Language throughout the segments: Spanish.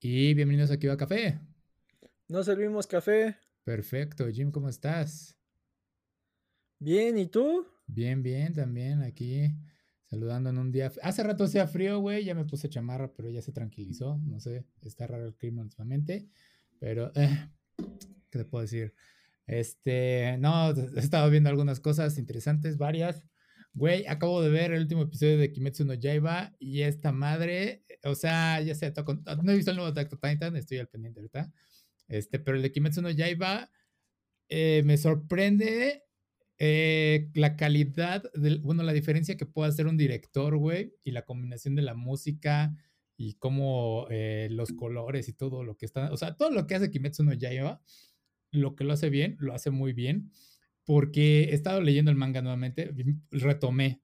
Y bienvenidos aquí a Café. No servimos café. Perfecto. Jim, ¿cómo estás? Bien, ¿y tú? Bien, bien, también aquí saludando en un día. Hace rato hacía frío, güey, ya me puse chamarra, pero ya se tranquilizó. No sé, está raro el clima últimamente, pero, eh, ¿qué te puedo decir? Este, no, he estado viendo algunas cosas interesantes, varias. Güey, acabo de ver el último episodio de Kimetsu no Yaiba y esta madre, o sea, ya sé, no he visto el nuevo Attack Titan, estoy al pendiente ahorita. Este, pero el de Kimetsu no Yaiba eh, me sorprende eh, la calidad, del, bueno, la diferencia que puede hacer un director, güey, y la combinación de la música y cómo eh, los colores y todo lo que está, o sea, todo lo que hace Kimetsu no Yaiba, lo que lo hace bien, lo hace muy bien, porque he estado leyendo el manga nuevamente, retomé,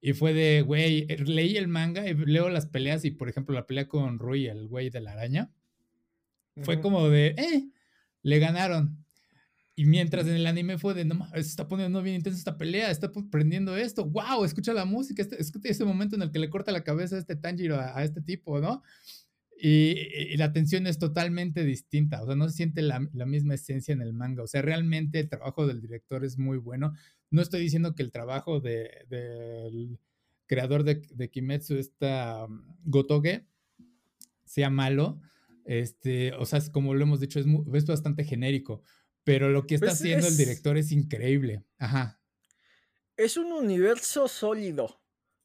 y fue de, güey, leí el manga y leo las peleas y, por ejemplo, la pelea con Rui, el güey de la araña, fue como de, eh, le ganaron. Y mientras en el anime fue de, no se está poniendo bien intensa esta pelea, está prendiendo esto, wow, escucha la música, este, escucha ese momento en el que le corta la cabeza a este Tanjiro a, este tipo, ¿no? Y, la tensión es totalmente distinta, o sea, no se siente la, la, misma esencia en el manga, o sea, realmente el trabajo del director es muy bueno. No estoy diciendo que el trabajo de, del creador de, de Kimetsu, esta um, Gotoge, sea malo, este, o sea, como lo hemos dicho, es, es bastante genérico, pero lo que está pues haciendo el director es increíble. Ajá. Es un universo sólido.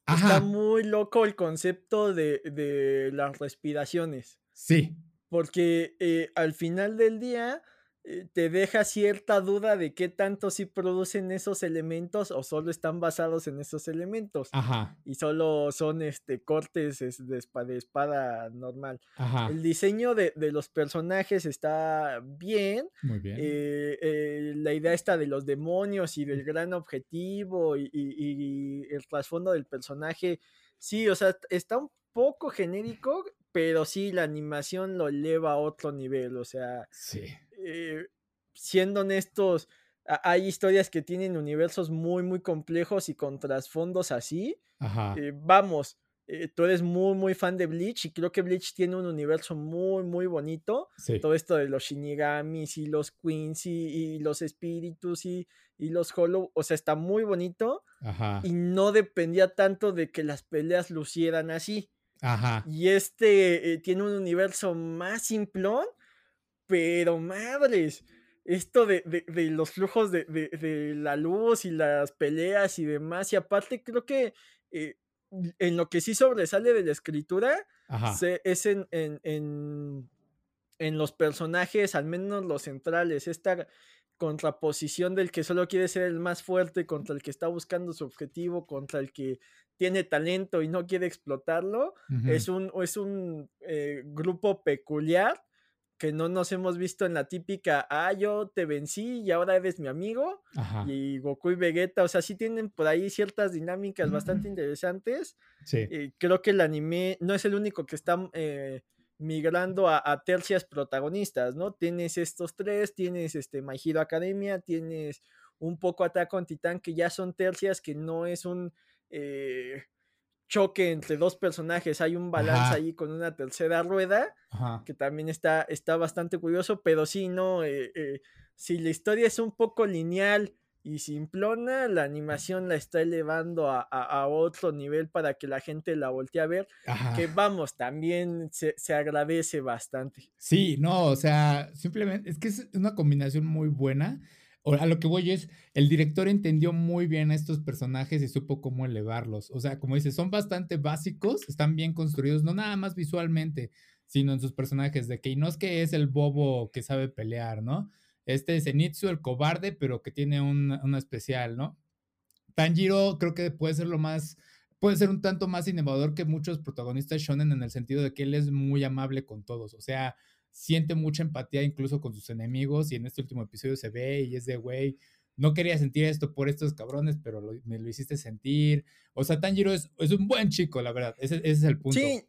Está muy loco el concepto de, de las respiraciones. Sí. Porque eh, al final del día, te deja cierta duda de qué tanto sí producen esos elementos o solo están basados en esos elementos. Ajá. Y solo son este cortes de, espada, normal. Ajá. El diseño de, los personajes está bien. Muy bien. Eh, eh, la idea está de los demonios y del gran objetivo y, y el trasfondo del personaje. Sí, o sea, está un poco genérico, pero sí la animación lo eleva a otro nivel. O sea. Sí eh, siendo honestos, hay historias que tienen universos muy, muy complejos y con trasfondos así. Eh, vamos, eh, tú eres muy, muy fan de Bleach y creo que Bleach tiene un universo muy, muy bonito. Todo esto de los Shinigamis y los Queens y, los espíritus y, y, los Hollow, o sea, está muy bonito. Y no dependía tanto de que las peleas lucieran así. Y este tiene un universo más simplón pero madres, esto de, los flujos de, la luz y las peleas y demás, y aparte creo que eh, en lo que sí sobresale de la escritura es en, en, en, los personajes, al menos los centrales, esta contraposición del que solo quiere ser el más fuerte contra el que está buscando su objetivo, contra el que tiene talento y no quiere explotarlo, es un, es un eh, grupo peculiar que no nos hemos visto en la típica, ah, yo te vencí y ahora eres mi amigo. Y Goku y Vegeta, o sea, sí tienen por ahí ciertas dinámicas bastante interesantes. Sí. Eh, creo que el anime no es el único que está eh, migrando a, tercias protagonistas, ¿no? Tienes estos tres, tienes este My Hero Academia, tienes un poco Attack on Titan, que ya son tercias que no es un... Eh, choque entre dos personajes, hay un balance ahí con una tercera rueda, que también está, está bastante curioso, pero sí, no, eh, eh, si la historia es un poco lineal y simplona, la animación la está elevando a, otro nivel para que la gente la voltee a ver, que vamos, también se, se agradece bastante. Sí, no, o sea, simplemente es que es una combinación muy buena a lo que voy es, el director entendió muy bien a estos personajes y supo cómo elevarlos. O sea, como dices, son bastante básicos, están bien construidos, no nada más visualmente, sino en sus personajes, de que Inosuke es el bobo que sabe pelear, ¿no? Este es Zenitsu, el cobarde, pero que tiene una especial, ¿no? Tanjiro creo que puede ser lo más, puede ser un tanto más innovador que muchos protagonistas shonen en el sentido de que él es muy amable con todos, o sea, siente mucha empatía incluso con sus enemigos y en este último episodio se ve y es de, güey, no quería sentir esto por estos cabrones, pero me lo hiciste sentir. O sea, Tanjiro es, es un buen chico, la verdad. Ese, es el punto. Sí,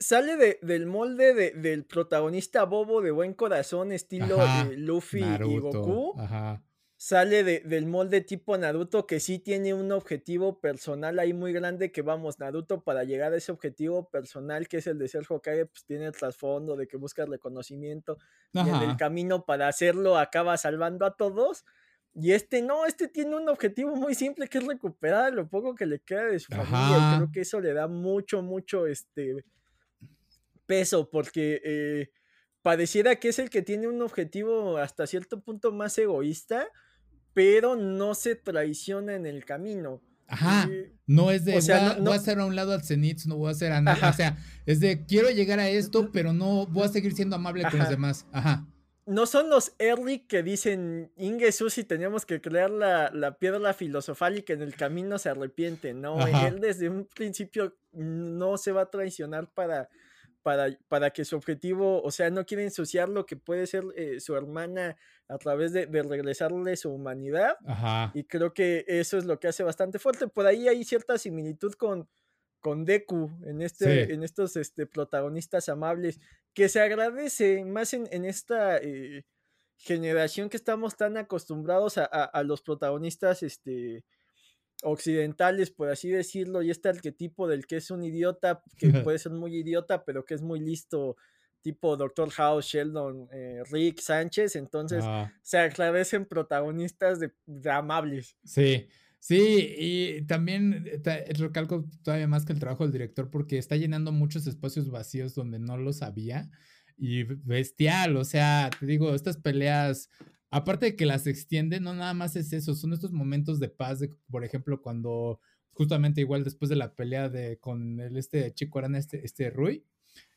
sale del molde del protagonista bobo de buen corazón, estilo Luffy y Goku. Ajá. Sale del molde tipo Naruto que sí tiene un objetivo personal ahí muy grande que vamos, Naruto para llegar a ese objetivo personal que es el de ser Hokage, pues tiene el trasfondo de que busca reconocimiento y en el camino para hacerlo acaba salvando a todos. Y este no, este tiene un objetivo muy simple que es recuperar lo poco que le queda de su familia. Y creo que eso le da mucho, mucho este peso porque eh, pareciera que es el que tiene un objetivo hasta cierto punto más egoísta pero no se traiciona en el camino. Ajá, no es de, voy, a, hacer a un lado al Zenith, no voy a hacer a nada, o sea, es de, quiero llegar a esto, pero no voy a seguir siendo amable con los demás, ajá. No son los early que dicen, Inge Susi, teníamos que crear la, la, piedra filosofal y que en el camino se arrepiente, no, él desde un principio no se va a traicionar para, para, para que su objetivo, o sea, no quiere ensuciar lo que puede ser eh, su hermana a través de, regresarle su humanidad. Y creo que eso es lo que hace bastante fuerte. Por ahí hay cierta similitud con, con Deku en, este, en estos este, protagonistas amables, que se agradece más en, en esta eh, generación que estamos tan acostumbrados a, a, los protagonistas este, occidentales, por así decirlo, y este arquetipo del que es un idiota, que puede ser muy idiota, pero que es muy listo tipo Doctor House, Sheldon, eh, Rick, Sánchez, entonces se agradecen protagonistas de, amables. Sí, sí, y también eh, recalco todavía más que el trabajo del director porque está llenando muchos espacios vacíos donde no los había y bestial, o sea, te digo, estas peleas aparte de que las extiende, no nada más es eso, son estos momentos de paz, de, por ejemplo, cuando justamente igual después de la pelea de con el este chico Arana, este, este Rui,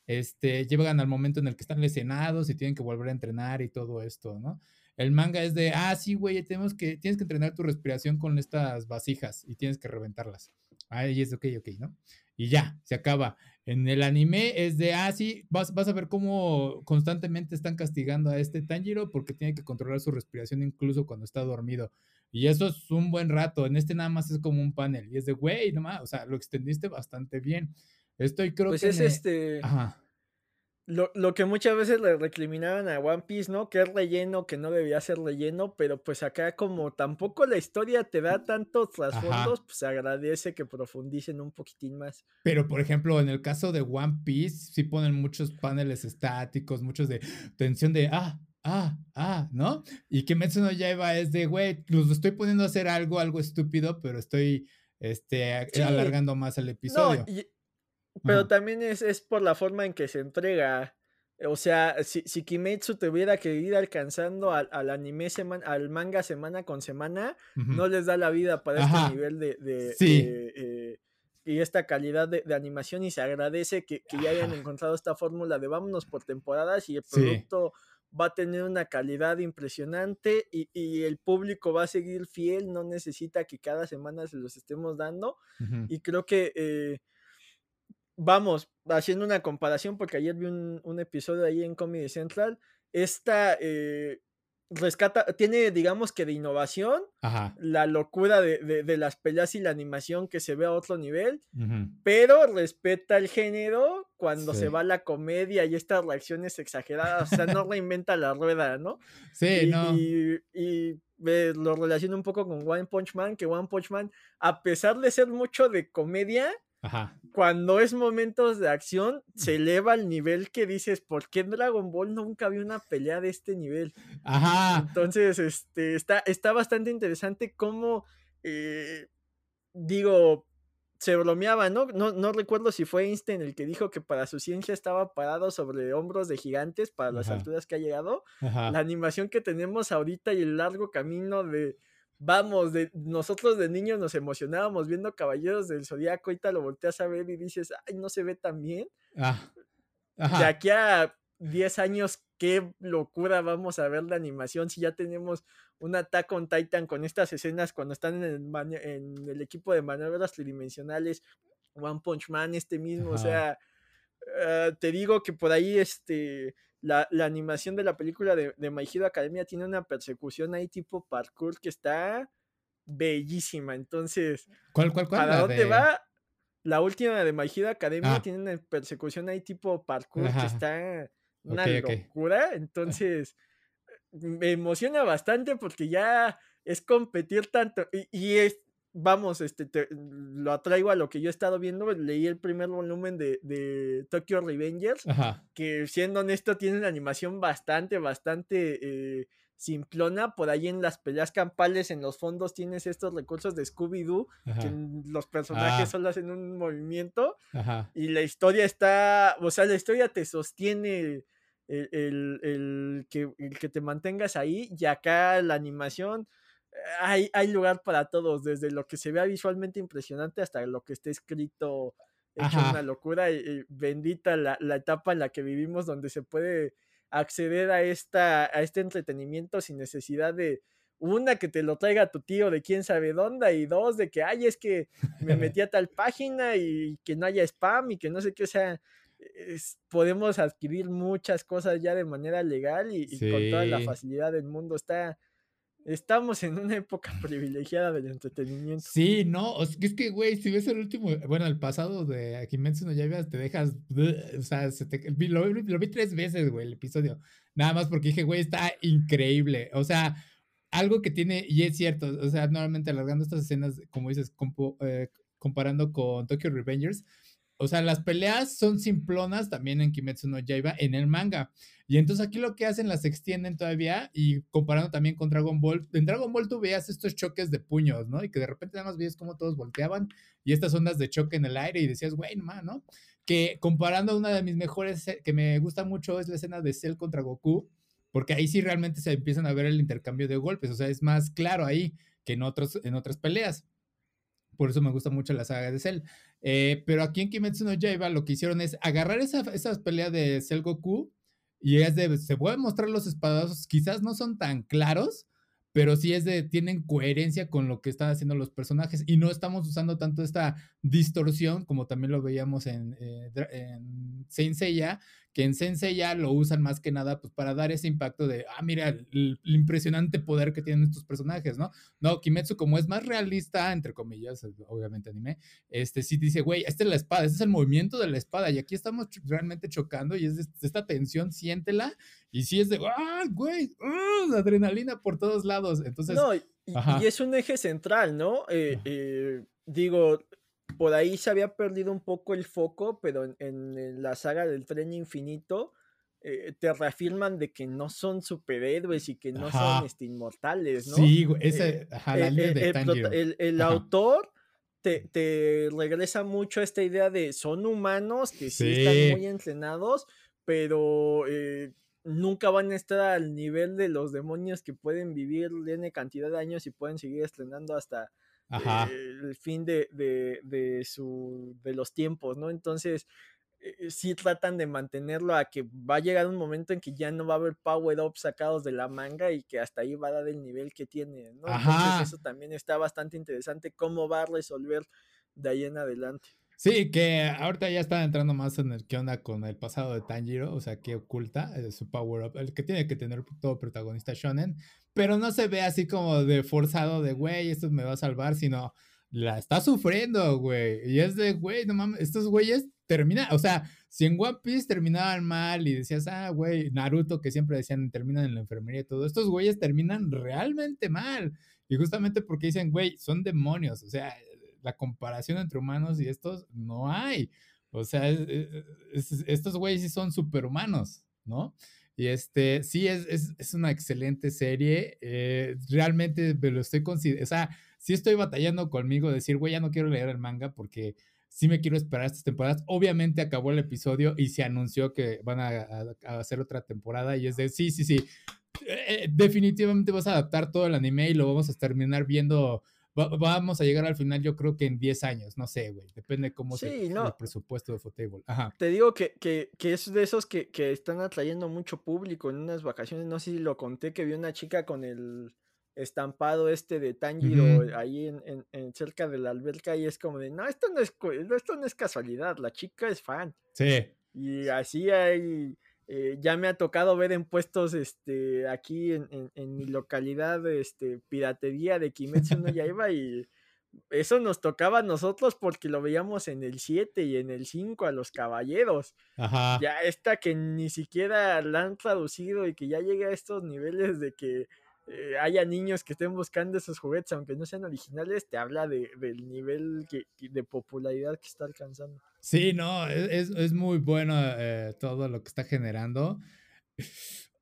este, llegan al momento en el que están lesionados y tienen que volver a entrenar y todo esto, ¿no? El manga es de, ah, sí, güey, tenemos que, tienes que entrenar tu respiración con estas vasijas y tienes que reventarlas. Ahí es ok, ok, ¿no? Y ya, se acaba. En el anime es de, ah, sí, vas, vas a ver cómo constantemente están castigando a este Tanjiro porque tiene que controlar su respiración incluso cuando está dormido. Y eso es un buen rato. En este nada más es como un panel. Y es de, güey, nomás, o sea, lo extendiste bastante bien. Estoy creo pues que. es este. Ajá. Lo, lo, que muchas veces le recriminaban a One Piece, ¿no? Que es relleno, que no debía ser relleno, pero pues acá como tampoco la historia te da tantos trasfondos, pues se agradece que profundicen un poquitín más. Pero por ejemplo, en el caso de One Piece, sí ponen muchos paneles estáticos, muchos de tensión de, ah, ah, ah, ¿no? Y que Metsuno Yaiba es de, güey, los estoy poniendo a hacer algo, algo estúpido, pero estoy este, alargando más el episodio. No, pero también es, es, por la forma en que se entrega. O sea, si, si Kimetsu tuviera que ir alcanzando al, al anime semana, al manga semana con semana, no les da la vida para este nivel de, de, eh, y esta calidad de, animación y se agradece que, que ya hayan encontrado esta fórmula de vámonos por temporadas y el producto va a tener una calidad impresionante y, y, el público va a seguir fiel, no necesita que cada semana se los estemos dando y creo que eh, vamos, haciendo una comparación, porque ayer vi un, episodio ahí en Comedy Central, esta eh, rescata, tiene digamos que de innovación, la locura de, las peleas y la animación que se ve a otro nivel, pero respeta el género cuando se va la comedia y estas reacciones exageradas, o sea, no reinventa la rueda, ¿no? Sí, no. Y, y lo relaciono un poco con One Punch Man, que One Punch Man, a pesar de ser mucho de comedia, cuando es momentos de acción, se eleva al nivel que dices, ¿por qué en Dragon Ball nunca había una pelea de este nivel? Ajá. Entonces, este, está, está bastante interesante cómo, eh, digo, se bromeaba, ¿no? ¿no? No recuerdo si fue Einstein el que dijo que para su ciencia estaba parado sobre hombros de gigantes para las alturas que ha llegado. La animación que tenemos ahorita y el largo camino de vamos, de, nosotros de niños nos emocionábamos viendo Caballeros del Zodíaco, ahorita lo volteas a ver y dices, ay, no se ve tan bien. Ah, de aquí a 10 años, qué locura vamos a ver la animación si ya tenemos un Attack on Titan con estas escenas cuando están en el, en el equipo de maniobras tridimensionales, One Punch Man, este mismo, o sea, eh, te digo que por ahí este la, animación de la película de, de My Hero Academia tiene una persecución ahí tipo parkour que está bellísima. Entonces, ¿cuál, cuál, cuál? ¿Para dónde va? La última de My Hero Academia ah. tiene una persecución ahí tipo parkour que está una locura. Entonces, me emociona bastante porque ya es competir tanto. Y, es, vamos, este, lo atraigo a lo que yo he estado viendo. Leí el primer volumen de, de Tokyo Revengers, que siendo honesto, tiene una animación bastante, bastante. Eh, simplona, por ahí en las peleas campales, en los fondos tienes estos recursos de Scooby-Doo, que los personajes ah. solo hacen un movimiento, y la historia está, o sea, la historia te sostiene el, que, el que te mantengas ahí, y acá la animación, hay, hay lugar para todos, desde lo que se vea visualmente impresionante hasta lo que esté escrito hecho una locura, y, bendita la, la etapa en la que vivimos donde se puede acceder a, esta, a este entretenimiento sin necesidad de, una, que te lo traiga tu tío de quién sabe dónde, y dos, de que, ay, es que me metí a tal página y que no haya spam y que no sé qué, o sea, podemos adquirir muchas cosas ya de manera legal y, y, con toda la facilidad del mundo. Está, Estamos en una época privilegiada del entretenimiento. Sí, no, es que, güey, si ves el último, bueno, el pasado de Kimetsu no Yaiba, te dejas, o sea, lo, vi tres veces, güey, el episodio, nada más porque dije, güey, está increíble, o sea, algo que tiene, y es cierto, o sea, normalmente alargando estas escenas, como dices, eh, comparando con Tokyo Revengers, o sea, las peleas son simplonas también en Kimetsu no Yaiba en el manga. Y entonces aquí lo que hacen las extienden todavía y comparando también con Dragon Ball. En Dragon Ball tú veías estos choques de puños, ¿no? Y que de repente nada más veías cómo todos volteaban y estas ondas de choque en el aire y decías, güey, no, ¿no? Que comparando una de mis mejores que me gusta mucho es la escena de Cell contra Goku, porque ahí sí realmente se empiezan a ver el intercambio de golpes, o sea, es más claro ahí que en, otros, en otras peleas. Por eso me gusta mucho la saga de Cell. Eh, pero aquí en Kimetsu no Yaiba lo que hicieron es agarrar esa, esa pelea de Cell Goku y es de, se pueden mostrar los espadazos, quizás no son tan claros, pero sí es de, tienen coherencia con lo que están haciendo los personajes y no estamos usando tanto esta distorsión como también lo veíamos en, eh, en Saint Seiya, que en Sensei ya lo usan más que nada pues para dar ese impacto de, ah, mira, el, impresionante poder que tienen estos personajes, ¿no? No, Kimetsu como es más realista, entre comillas, obviamente anime, este sí dice, güey, esta es la espada, este es el movimiento de la espada y aquí estamos realmente chocando y es esta tensión, siéntela y sí es de, ah, güey, ah, adrenalina por todos lados, entonces... No, y, es un eje central, ¿no? Eh, eh, digo, por ahí se había perdido un poco el foco, pero en, la saga del tren infinito eh, te reafirman de que no son superhéroes y que no son este, inmortales, ¿no? Sí, ese, ajá, la de el, autor te, regresa mucho a esta idea de son humanos que sí, están muy entrenados, pero eh, nunca van a estar al nivel de los demonios que pueden vivir N cantidad de años y pueden seguir estrenando hasta el fin de, de, su, de los tiempos, ¿no? Entonces, eh, sí tratan de mantenerlo a que va a llegar un momento en que ya no va a haber power up sacados de la manga y que hasta ahí va a dar el nivel que tiene, ¿no? Entonces eso también está bastante interesante cómo va a resolver de ahí en adelante. Sí, que ahorita ya están entrando más en el que onda con el pasado de Tanjiro, o sea, que oculta eh, su power up, el que tiene que tener todo protagonista shonen, pero no se ve así como de forzado de, güey, esto me va a salvar, sino la está sufriendo, güey. Y es de, güey, no mames, estos güeyes terminan, o sea, si en One Piece terminaban mal y decías, ah, güey, Naruto, que siempre decían, terminan en la enfermería y todo, estos güeyes terminan realmente mal. Y justamente porque dicen, güey, son demonios, o sea, la comparación entre humanos y estos no hay. O sea, estos güeyes sí son superhumanos, ¿no? Y este, sí, es, es, una excelente serie. Eh, realmente me lo estoy considerando. O sea, sí estoy batallando conmigo, decir, güey, ya no quiero leer el manga porque sí me quiero esperar estas temporadas. Obviamente acabó el episodio y se anunció que van a, hacer otra temporada. Y es de, sí, sí, sí. Eh, definitivamente vas a adaptar todo el anime y lo vamos a terminar viendo vamos a llegar al final, yo creo que en 10 años, no sé, güey. Depende cómo se el presupuesto de Fotable. Ajá. Te digo que, que, que, es de esos que, que, están atrayendo mucho público en unas vacaciones. No sé si lo conté que vi una chica con el estampado este de Tanjiro ahí en, en, cerca de la alberca y es como de, no, esto no es, esto no es casualidad, la chica es fan. Sí. Y así hay eh, ya me ha tocado ver en puestos este, aquí en, en, mi localidad este, piratería de Kimetsu no Yaiba y eso nos tocaba a nosotros porque lo veíamos en el 7 y en el 5 a los caballeros. Ajá. Ya esta que ni siquiera la han traducido y que ya llega a estos niveles de que eh, haya niños que estén buscando esos juguetes, aunque no sean originales, te habla de, del nivel de popularidad que está alcanzando. Sí, no, e, es, es muy bueno eh, todo lo que está generando.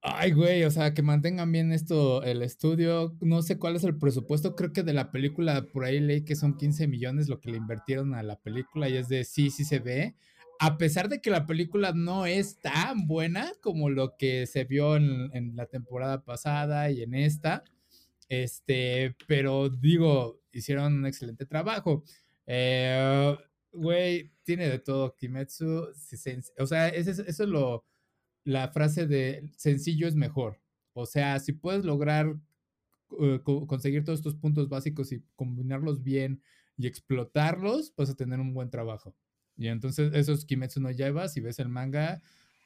Ay, güey, o sea, que mantengan bien esto, el estudio. No sé cuál es el presupuesto. Creo que de la película, por ahí leí que son 15 millones lo que le invirtieron a la película y es de sí, sí se ve. A pesar de que la película no es tan buena como lo que se vio en, la temporada pasada y en esta, este, pero digo, hicieron un excelente trabajo. Eh, güey, tiene de todo Kimetsu. O sea, eso es lo la frase de sencillo es mejor. O sea, si puedes lograr eh, conseguir todos estos puntos básicos y combinarlos bien y explotarlos, vas a tener un buen trabajo. Y entonces esos Kimetsu no lleva, si ves el manga,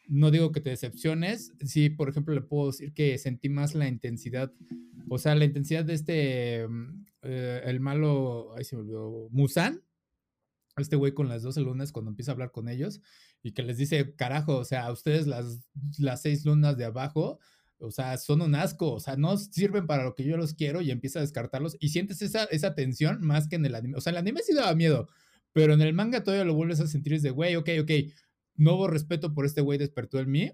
no digo que te decepciones, sí, por ejemplo, le puedo decir que sentí más la intensidad, o sea, la intensidad de este, mm, eh, el malo, ahí se me olvidó, Musan, este güey con las 12 lunas cuando empieza a hablar con ellos y que les dice, carajo, o sea, ustedes las, las seis lunas de abajo, o sea, son un asco, o sea, no sirven para lo que yo los quiero y empieza a descartarlos y sientes esa, esa tensión más que en el anime. O sea, el anime sí daba miedo, pero en el manga todavía lo vuelves a sentir es de, güey, ok, ok, nuevo respeto por este güey despertó en mí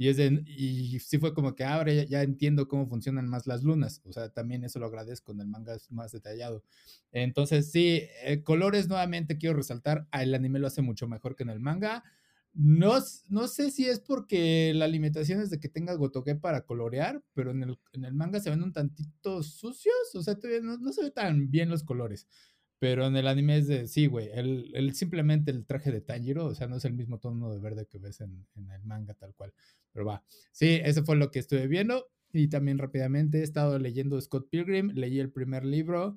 y, es y sí fue como que ahora ya, entiendo cómo funcionan más las lunas. O sea, también eso lo agradezco en el manga más detallado. Entonces, sí, eh, colores nuevamente quiero resaltar. El anime lo hace mucho mejor que en el manga. No, no sé si es porque la limitación es de que tenga gotoque para colorear, pero en el, en el manga se ven un tantito sucios. O sea, no, no se ve tan bien los colores. Pero en el anime es de, sí, güey, el, simplemente el traje de Tanjiro, o sea, no es el mismo tono de verde que ves en, en, el manga tal cual. Pero va, sí, eso fue lo que estuve viendo. Y también rápidamente he estado leyendo Scott Pilgrim, leí el primer libro.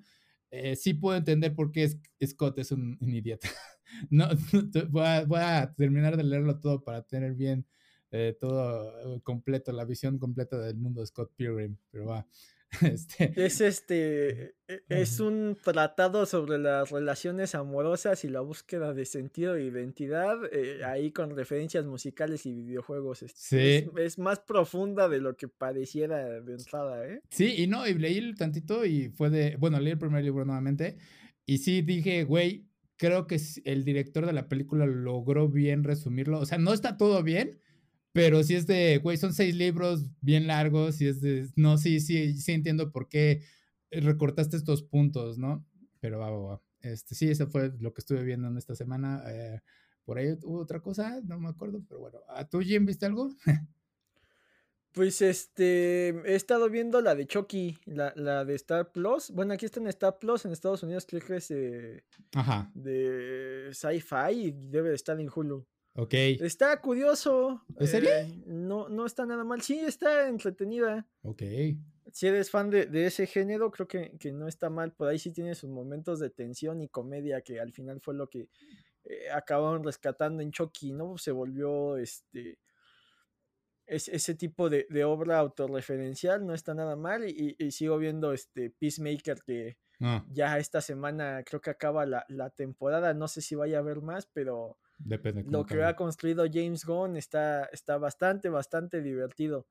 Eh, sí puedo entender por qué Scott es un, idiota. no, voy, a, voy, a, terminar de leerlo todo para tener bien eh, todo completo, la visión completa del mundo de Scott Pilgrim. Pero va, Este, es este, e, es un tratado sobre las relaciones amorosas y la búsqueda de sentido e identidad, eh, ahí con referencias musicales y videojuegos. Es, más profunda de lo que pareciera de entrada, ¿eh? Sí, y no, y leí tantito y fue de, bueno, leí el primer libro nuevamente y sí dije, güey, creo que el director de la película logró bien resumirlo, o sea, no está todo bien, pero si es de, güey, son seis libros bien largos y es de, no, sí, sí, sí entiendo por qué recortaste estos puntos, ¿no? Pero va, va, va. Este, sí, eso fue lo que estuve viendo en esta semana. Eh, por ahí hubo otra cosa, no me acuerdo, pero bueno. ¿A tú, Jim, viste algo? Pues este, he estado viendo la de Chucky, la, la, de Star Plus. Bueno, aquí está en Star Plus, en Estados Unidos creo que es de, Ajá. de sci-fi y debe de estar en Hulu. Ok. Está curioso. ¿En serio? Eh, no, no está nada mal. Sí, está entretenida. Ok. Si eres fan de, ese género, creo que, no está mal. Por ahí sí tiene sus momentos de tensión y comedia, que al final fue lo que eh, acabaron rescatando en Chucky, ¿no? Se volvió este. ese tipo de, obra autorreferencial, no está nada mal. Y, sigo viendo este Peacemaker que. Ah. Ya esta semana creo que acaba la, la temporada. No sé si vaya a haber más, pero lo que ha construido James Gunn está, está bastante, bastante divertido.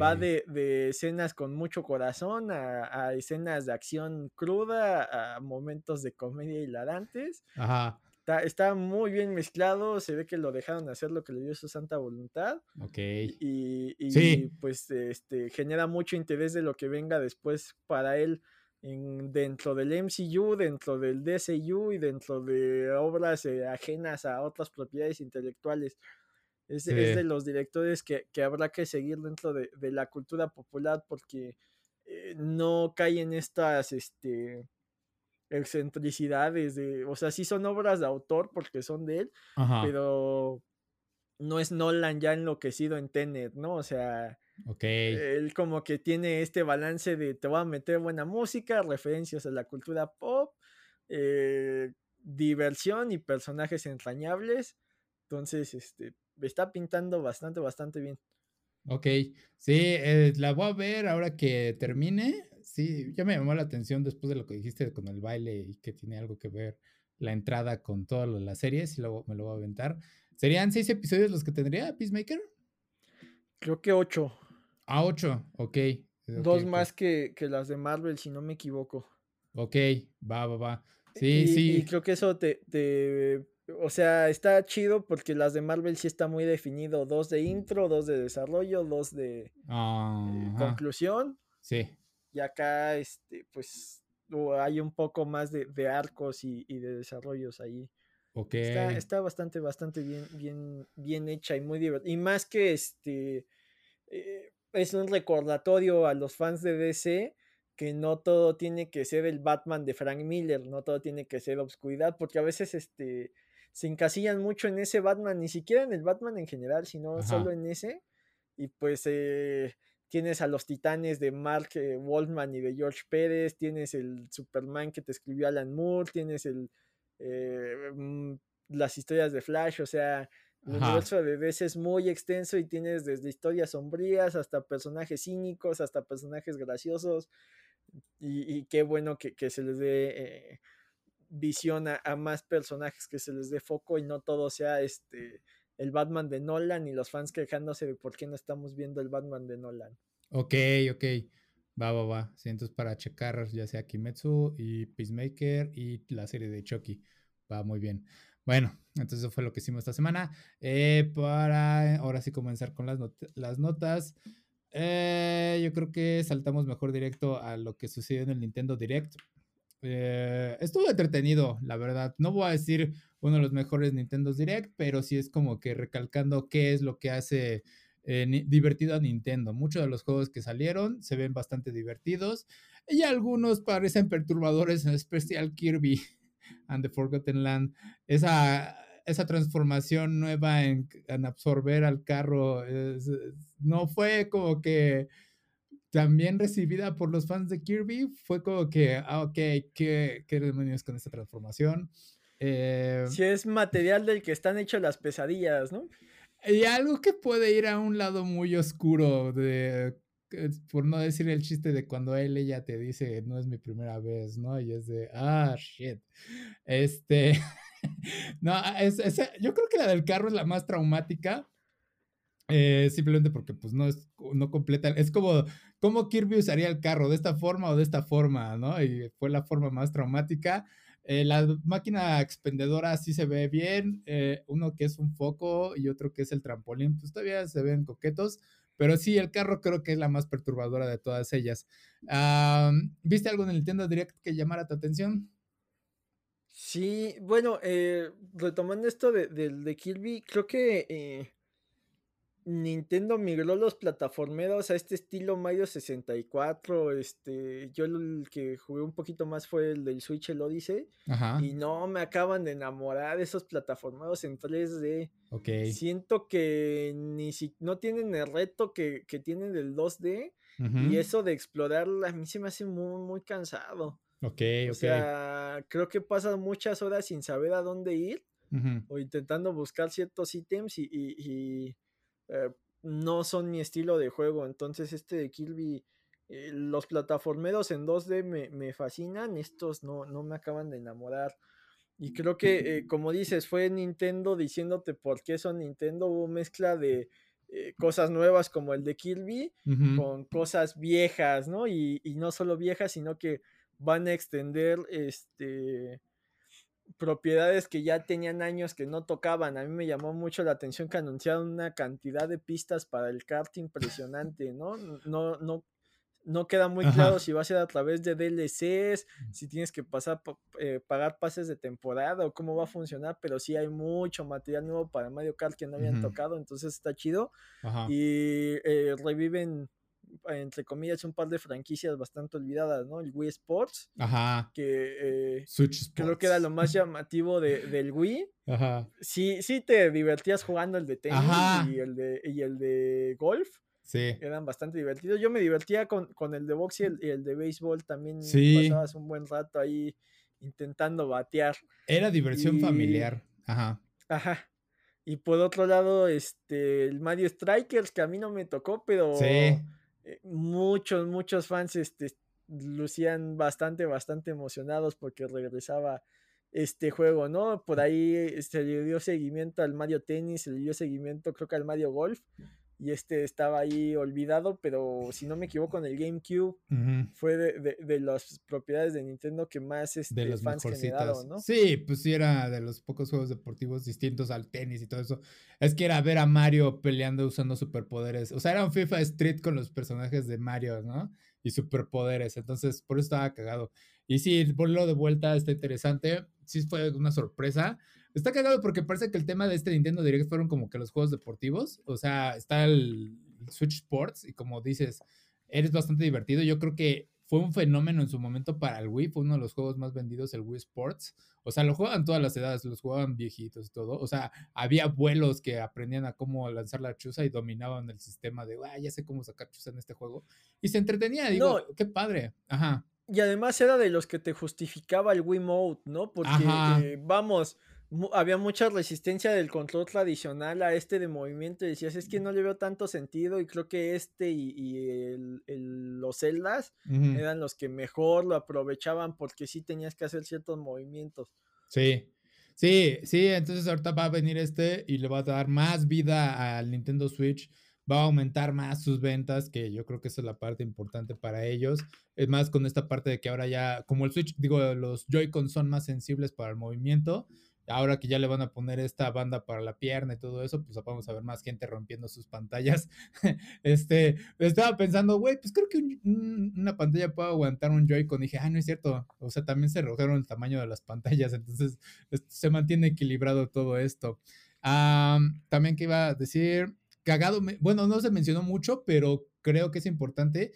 Va de, escenas con mucho corazón a, escenas de acción cruda, a momentos de comedia hilarantes. Ajá. Está, muy bien mezclado, se ve que lo dejaron hacer lo que le dio su santa voluntad. Ok. Y, pues este, genera mucho interés de lo que venga después para él en, dentro del MCU, dentro del DCU y dentro de obras eh, ajenas a otras propiedades intelectuales. Es, de los directores que, habrá que seguir dentro de, la cultura popular porque eh, no cae en estas este, excentricidades de, o sea, sí son obras de autor porque son de él, pero no es Nolan ya enloquecido en Tenet, ¿no? O sea. Él como que tiene este balance de te voy a meter buena música, referencias a la cultura pop, eh, diversión y personajes entrañables. Entonces, este, está pintando bastante, bastante bien. Ok, sí, eh, la voy a ver ahora que termine. Sí, ya me llamó la atención después de lo que dijiste con el baile y que tiene algo que ver la entrada con todas las series y luego me lo voy a aventar. ¿Serían seis episodios los que tendría Peacemaker? Creo que ocho. A 8, ok. Dos más que, las de Marvel, si no me equivoco. Ok, va, va, va. Sí, sí. Y creo que eso te, te, O sea, está chido porque las de Marvel sí está muy definido. Dos de intro, dos de desarrollo, dos de eh, conclusión. Sí. Y acá, este, pues, hay un poco más de, arcos y, de desarrollos ahí. Ok. Está, bastante, bastante bien, bien, bien hecha y muy divertida. Y más que este. Eh, es un recordatorio a los fans de DC que no todo tiene que ser el Batman de Frank Miller, no todo tiene que ser obscuridad, porque a veces este, se encasillan mucho en ese Batman, ni siquiera en el Batman en general, sino solo en ese. Y pues eh, tienes a los titanes de Mark eh, Wolfman y de George Pérez, tienes el Superman que te escribió Alan Moore, tienes el, eh, mm, las historias de Flash, o sea, el universo de DC es muy extenso y tienes desde historias sombrías hasta personajes cínicos, hasta personajes graciosos. Y, qué bueno que, se les dé eh, visión a, más personajes, que se les dé foco y no todo sea este el Batman de Nolan y los fans quejándose de por qué no estamos viendo el Batman de Nolan. Ok, ok. Va, va, va. Sí, entonces para checar ya sea Kimetsu y Peacemaker y la serie de Chucky. Va muy bien. Bueno, entonces eso fue lo que hicimos esta semana. Eh, para ahora sí comenzar con las, las notas. Eh, yo creo que saltamos mejor directo a lo que sucedió en el Nintendo Direct. Eh, estuvo entretenido, la verdad. No voy a decir uno de los mejores Nintendo Direct, pero sí es como que recalcando qué es lo que hace divertido a Nintendo. Muchos de los juegos que salieron se ven bastante divertidos y algunos parecen perturbadores, en especial Kirby and the Forgotten Land, esa, esa transformación nueva en, absorber al carro, no fue como que también recibida por los fans de Kirby, fue como que, ah, ok, ¿qué, qué demonios con esta transformación? Eh, si es material del que están hechas las pesadillas, ¿no? Y algo que puede ir a un lado muy oscuro de por no decir el chiste de cuando él, ella te dice, no es mi primera vez, ¿no? Y es de, ah, shit. Este, no, es, yo creo que la del carro es la más traumática. Eh, simplemente porque pues no es, no completa, es como, ¿cómo Kirby usaría el carro? ¿De esta forma o de esta forma? ¿no? Y fue la forma más traumática. Eh, la máquina expendedora sí se ve bien, eh, uno que es un foco y otro que es el trampolín, pues todavía se ven coquetos, pero sí, el carro creo que es la más perturbadora de todas ellas. ¿Viste algo en el Nintendo Direct que llamara tu atención? Sí, bueno, eh, retomando esto de, de, Kirby, creo que eh, Nintendo migró los plataformeros a este estilo Mario 64. Este, yo el que jugué un poquito más fue el del Switch, el Odyssey. Y no me acaban de enamorar de esos plataformeros en 3D. Siento que ni si, no tienen el reto que, que tienen del 2D. Y eso de explorar a mí se me hace muy, muy cansado. Ok, o sea, creo que pasan muchas horas sin saber a dónde ir. O intentando buscar ciertos ítems y eh, no son mi estilo de juego. Entonces, este de Kirby, eh, los plataformeros en 2D me, fascinan, estos no, no, me acaban de enamorar. Y creo que, eh, como dices, fue Nintendo diciéndote por qué son Nintendo. Hubo mezcla de cosas nuevas como el de Kirby con cosas viejas, ¿no? Y, y, no solo viejas, sino que van a extender este propiedades que ya tenían años que no tocaban. A mí me llamó mucho la atención que anunciaron una cantidad de pistas para el kart impresionante, ¿no? No, no, no queda muy claro si va a ser a través de DLCs, mm. si tienes que pasar eh, pagar pases de temporada o cómo va a funcionar, pero sí hay mucho material nuevo para Mario Kart que no habían tocado, entonces está chido. Y eh, reviven entre comillas, un par de franquicias bastante olvidadas, ¿no? El Wii Sports. Ajá. Que eh, creo que era lo más llamativo de, del Wii. Ajá. Sí, sí te divertías jugando el de tenis y el de, y el de golf. Sí. Eran bastante divertidos. Yo me divertía con, con el de box y el, de béisbol también. Sí. Pasabas un buen rato ahí intentando batear. Era diversión familiar. Ajá. Ajá. Y por otro lado, este, el Mario Strikers, que a mí no me tocó, pero sí. Eh, muchos, muchos fans este, lucían bastante, bastante emocionados porque regresaba este juego, ¿no? Por ahí se le dio seguimiento al Mario Tennis, se le dio seguimiento creo que al Mario Golf y este estaba ahí olvidado, pero si no me equivoco, en el GameCube fue de, las propiedades de Nintendo que más este, de los fans generaron, ¿no? Sí, pues sí, era de los pocos juegos deportivos distintos al tenis y todo eso. Es que era ver a Mario peleando usando superpoderes. O sea, era un FIFA Street con los personajes de Mario, ¿no? Y superpoderes. Entonces, por eso estaba cagado. Y sí, volverlo de vuelta está interesante. Sí, fue una sorpresa. Está cagado porque parece que el tema de este Nintendo Direct fueron como que los juegos deportivos. O sea, está el Switch Sports y como dices, eres bastante divertido. Yo creo que fue un fenómeno en su momento para el Wii. Fue uno de los juegos más vendidos, el Wii Sports. O sea, lo juegan todas las edades, los jugaban viejitos y todo. O sea, había abuelos que aprendían a cómo lanzar la chuza y dominaban el sistema de, ah, ya sé cómo sacar chuza en este juego. Y se entretenía, digo, qué padre. Ajá. Y además era de los que te justificaba el Wii Mode, ¿no? Porque, eh, vamos, había mucha resistencia del control tradicional a este de movimiento y decías, es que no le veo tanto sentido y creo que este y, los celdas eran los que mejor lo aprovechaban porque sí tenías que hacer ciertos movimientos. Sí, sí, sí, entonces ahorita va a venir este y le va a dar más vida al Nintendo Switch, va a aumentar más sus ventas, que yo creo que esa es la parte importante para ellos. Es más con esta parte de que ahora ya, como el Switch, digo, los Joy-Con son más sensibles para el movimiento ahora que ya le van a poner esta banda para la pierna y todo eso, pues vamos a ver más gente rompiendo sus pantallas. este, estaba pensando, güey, pues creo que una pantalla puede aguantar un Joy-Con. dije, ah, no es cierto. O sea, también se redujeron el tamaño de las pantallas, entonces se mantiene equilibrado todo esto. también que iba a decir, cagado, bueno, no se mencionó mucho, pero creo que es importante.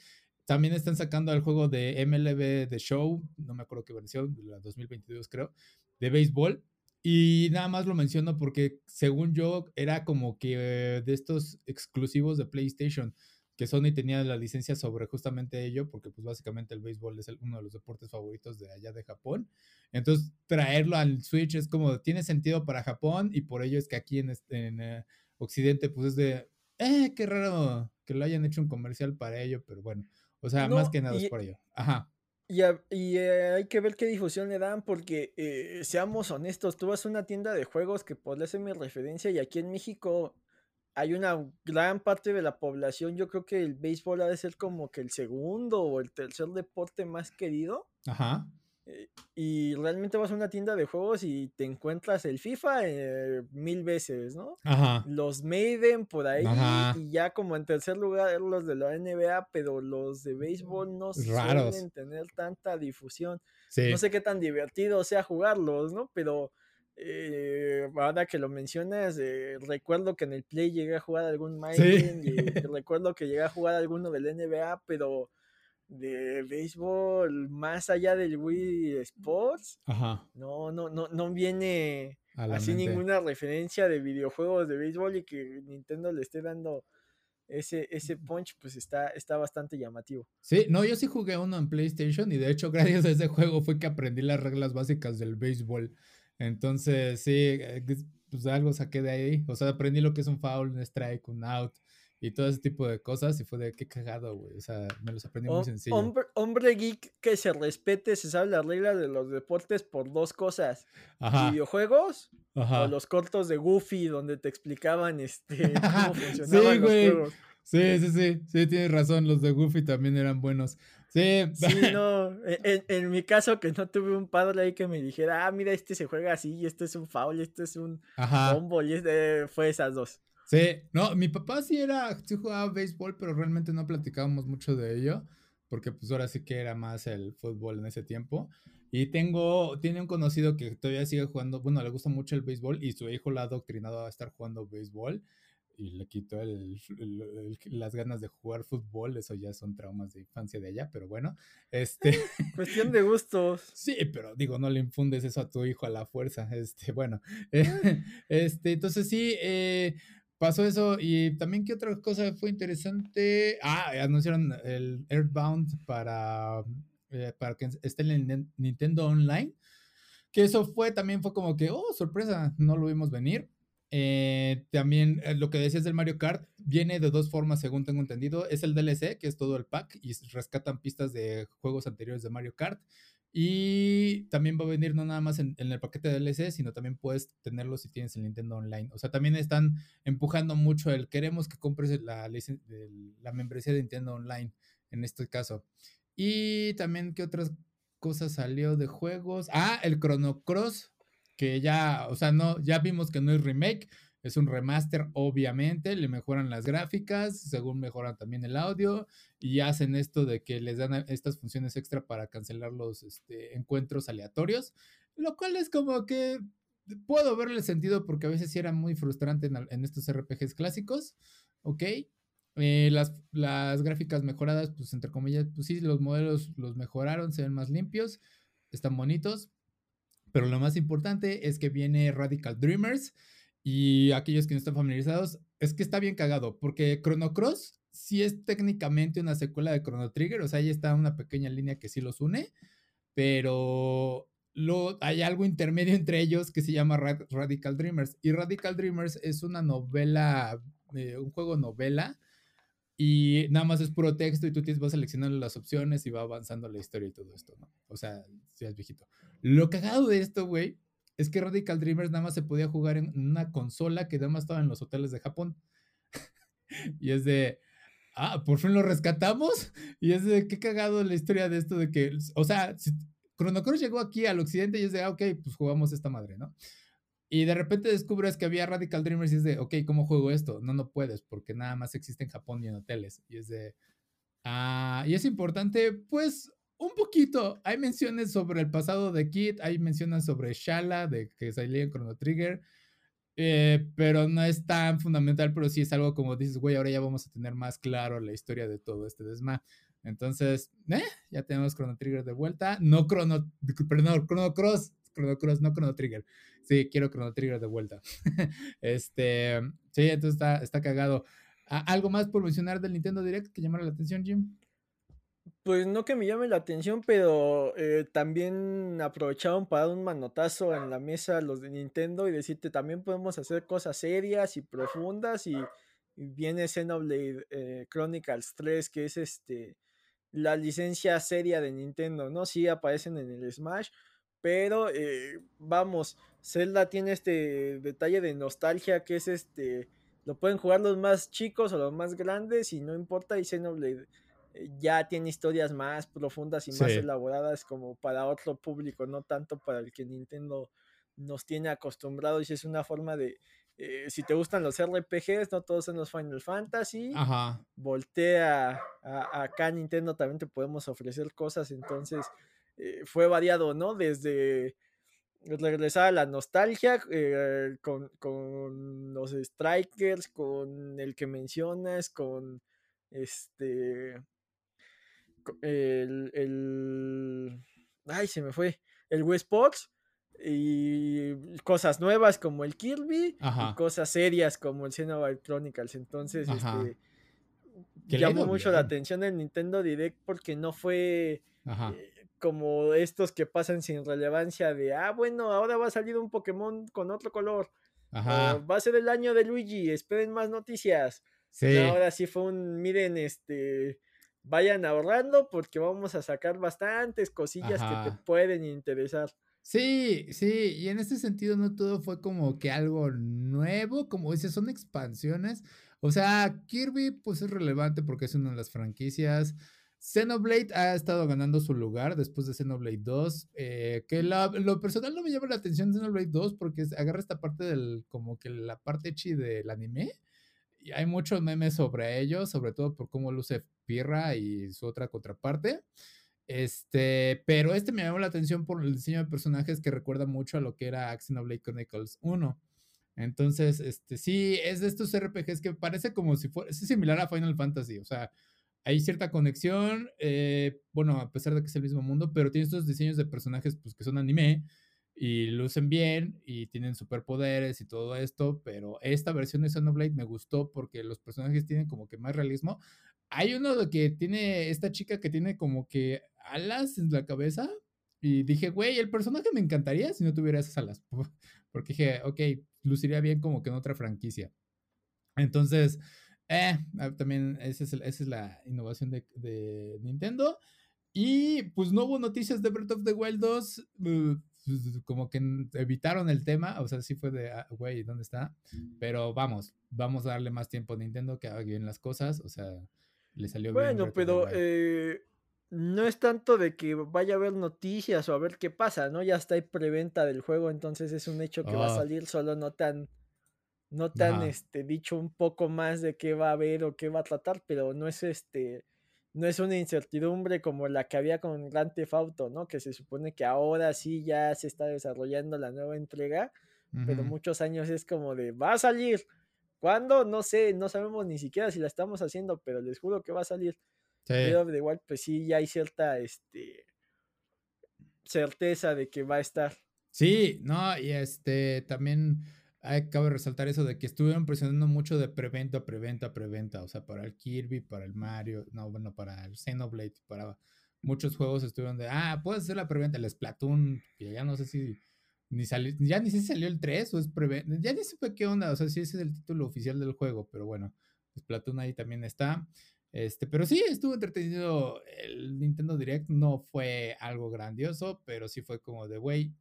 También están sacando el juego de MLB The Show, no me acuerdo qué versión, la 2022 creo, de béisbol y nada más lo menciono porque, según yo, era como que de estos exclusivos de PlayStation, que Sony tenía la licencia sobre justamente ello, porque pues básicamente el béisbol es uno de los deportes favoritos de allá de Japón. Entonces, traerlo al Switch es como, tiene sentido para Japón y por ello es que aquí en, en eh, Occidente pues es de, eh, qué raro que lo hayan hecho un comercial para ello, pero bueno, o sea, más que nada es por ello. Ajá. Y, y eh, hay que ver qué difusión le dan porque, eh, seamos honestos, tú vas a una tienda de juegos que podría ser mi referencia y aquí en México hay una gran parte de la población, yo creo que el béisbol ha de ser como que el segundo o el tercer deporte más querido. Ajá. Eh, y realmente vas a una tienda de juegos y te encuentras el FIFA eh, mil veces, ¿no? Ajá. Los Maiden por ahí y ya como en tercer lugar los de la NBA, pero los de béisbol no suelen tener tanta difusión. No sé qué tan divertido sea jugarlos, ¿no? Pero eh, ahora que lo mencionas, recuerdo que en el Play llegué a jugar algún Maiden y recuerdo que llegué a jugar alguno del NBA, pero de béisbol más allá del Wii Sports, no, no, no, no viene así ninguna referencia de videojuegos de béisbol y que Nintendo le esté dando ese, ese punch, pues está, está bastante llamativo. Sí, no, yo sí jugué uno en PlayStation y de hecho gracias a ese juego fue que aprendí las reglas básicas del béisbol. Entonces, sí, eh, pues algo saqué de ahí. O sea, aprendí lo que es un foul, un strike, un out y todo ese tipo de cosas. Y fue de qué cagado, güey. O sea, me los aprendí muy sencillo. Hombre, geek que se respete, se sabe las reglas de los deportes por dos cosas: videojuegos o los cortos de Goofy, donde te explicaban este, cómo funcionaban los juegos. Sí, sí, sí, sí, tienes razón, los de Goofy también eran buenos. Sí, sí no, en, en, mi caso que no tuve un padre ahí que me dijera, ah, mira, este se juega así, y este es un foul, y este es un combo, y este fue esas dos. Sí, no, mi papá sí era, sí jugaba béisbol, pero realmente no platicábamos mucho de ello, porque pues ahora sí que era más el fútbol en ese tiempo. Y tengo, tiene un conocido que todavía sigue jugando, bueno, le gusta mucho el béisbol y su hijo lo ha adoctrinado a estar jugando béisbol y le quitó el, las ganas de jugar fútbol, eso ya son traumas de infancia de ella, pero bueno, este... Cuestión de gustos. sí, pero digo, no le infundes eso a tu hijo a la fuerza, este, bueno, este, entonces sí, eh, pasó eso y también qué otra cosa fue interesante. Ah, anunciaron el Earthbound para, eh, para que esté en el Nintendo Online. Que eso fue, también fue como que, oh, sorpresa, no lo vimos venir. Eh, también eh, lo que decías del Mario Kart viene de dos formas, según tengo entendido. Es el DLC, que es todo el pack, y rescatan pistas de juegos anteriores de Mario Kart. Y también va a venir no nada más en, el paquete de DLC, sino también puedes tenerlo si tienes el Nintendo Online. O sea, también están empujando mucho el queremos que compres la, la membresía de Nintendo Online en este caso. Y también, ¿qué otras cosas salió de juegos? Ah, el Chrono Cross, que ya, o sea, no, ya vimos que no es remake, es un remaster, obviamente, le mejoran las gráficas, según mejoran también el audio, y hacen esto de que les dan estas funciones extra para cancelar los este, encuentros aleatorios, lo cual es como que puedo verle sentido porque a veces sí era muy frustrante en, estos RPGs clásicos, ¿ok? Eh, las, las gráficas mejoradas, pues entre comillas, pues sí, los modelos los mejoraron, se ven más limpios, están bonitos, pero lo más importante es que viene Radical Dreamers, y aquellos que no están familiarizados, es que está bien cagado, porque Chrono Cross sí es técnicamente una secuela de Chrono Trigger, o sea, ahí está una pequeña línea que sí los une, pero lo, hay algo intermedio entre ellos que se llama Radical Dreamers. Y Radical Dreamers es una novela, eh, un juego novela, y nada más es puro texto y tú tienes, vas seleccionando las opciones y va avanzando la historia y todo esto, ¿no? O sea, si es viejito. Lo cagado de esto, güey, es que Radical Dreamers nada más se podía jugar en una consola que nada más estaba en los hoteles de Japón. y es de, ah, por fin lo rescatamos. Y es de, qué cagado la historia de esto de que, o sea, Chrono Cross llegó aquí al occidente y es de, ah, ok, pues jugamos esta madre, ¿no? Y de repente descubres que había Radical Dreamers y es de, ok, ¿cómo juego esto? No, no puedes, porque nada más existe en Japón y en hoteles. Y es de, ah, y es importante, pues, un poquito. Hay menciones sobre el pasado de Kid, hay menciones sobre Shala, de que salía en Chrono Trigger, eh, pero no es tan fundamental, pero sí es algo como dices, güey, ahora ya vamos a tener más claro la historia de todo este desma. Entonces, eh, ya tenemos Chrono Trigger de vuelta. No Chrono, perdón, Chrono Cross, Chrono Cross, no Chrono Trigger. Sí, quiero Chrono Trigger de vuelta. este, sí, entonces está, está cagado. ¿Algo más por mencionar del Nintendo Direct que llamara la atención, Jim? Pues no que me llame la atención, pero eh, también aprovecharon para dar un manotazo en la mesa los de Nintendo y decirte también podemos hacer cosas serias y profundas y, viene Xenoblade eh, Chronicles 3 que es este la licencia seria de Nintendo, ¿no? Sí aparecen en el Smash, pero eh, vamos, Zelda tiene este detalle de nostalgia que es este, lo pueden jugar los más chicos o los más grandes y no importa y Xenoblade ya tiene historias más profundas y más elaboradas como para otro público, no tanto para el que Nintendo nos tiene acostumbrados y es una forma de, eh, si te gustan los RPGs, no todos son los Final Fantasy, voltea a, acá Nintendo también te podemos ofrecer cosas, entonces eh, fue variado, ¿no? Desde regresar a la nostalgia con, con, los Strikers, con el que mencionas, con este el, el ay, se me fue, el Wii Sports y cosas nuevas como el Kirby y cosas serias como el Xenoblade Chronicles. Entonces, este llamó mucho la atención el Nintendo Direct porque no fue eh, como estos que pasan sin relevancia de, ah, bueno, ahora va a salir un Pokémon con otro color. va a ser el año de Luigi, esperen más noticias. ahora sí fue un, miren, este, vayan ahorrando porque vamos a sacar bastantes cosillas que te pueden interesar. Sí, sí, y en este sentido no todo fue como que algo nuevo, como dices, son expansiones. O sea, Kirby pues es relevante porque es una de las franquicias. Xenoblade ha estado ganando su lugar después de Xenoblade 2, eh, que lo personal no me llama la atención Xenoblade 2 porque agarra esta parte del, como que la parte chi del anime hay muchos memes sobre ellos, sobre todo por cómo luce Pirra y su otra contraparte. Este, pero este me llamó la atención por el diseño de personajes que recuerda mucho a lo que era Blade Chronicles 1. Entonces, este, sí, es de estos RPGs que parece como si fuera, es similar a Final Fantasy, o sea, hay cierta conexión, eh, bueno, a pesar de que es el mismo mundo, pero tiene estos diseños de personajes pues, que son anime, y lucen bien y tienen superpoderes y todo esto, pero esta versión de Xenoblade me gustó porque los personajes tienen como que más realismo. Hay uno que tiene esta chica que tiene como que alas en la cabeza y dije, güey, el personaje me encantaría si no tuviera esas alas, porque dije, ok, luciría bien como que en otra franquicia. Entonces, eh, ah, también esa es, esa es la innovación de, de Nintendo. Y pues no hubo noticias de Breath of the Wild 2. Pues, como que evitaron el tema, o sea, sí fue de, ah, güey, ¿dónde está? Pero vamos, vamos a darle más tiempo a Nintendo que haga bien las cosas, o sea, le salió bien. Bueno, pero eh, no es tanto de que vaya a haber noticias o a ver qué pasa, ¿no? Ya está ahí preventa del juego, entonces es un hecho que va a ah. salir, solo no tan, no tan, este, dicho un poco más de qué va a haber o qué va a tratar, pero no es este no es una incertidumbre como la que había con Grand Theft Auto, ¿no? Que se supone que ahora sí ya se está desarrollando la nueva entrega, pero muchos años es como de, va a salir. ¿Cuándo? No sé, no sabemos ni siquiera si la estamos haciendo, pero les juro que va a salir. Pero de igual, pues sí, ya hay cierta este, certeza de que va a estar. Sí, no, y este también cabe resaltar eso de que estuvieron presionando mucho de preventa, preventa, preventa. O sea, para el Kirby, para el Mario, no, bueno, para el Xenoblade, para muchos juegos estuvieron de, ah, puedes hacer la preventa, el Splatoon, que ya no sé si ni salió, ya ni si salió el 3 o es preventa, ya ni supe qué onda, o sea, si ese es el título oficial del juego, pero bueno, Splatoon ahí también está. Este, pero sí, estuvo entretenido. El Nintendo Direct no fue algo grandioso, pero sí fue como de, güey,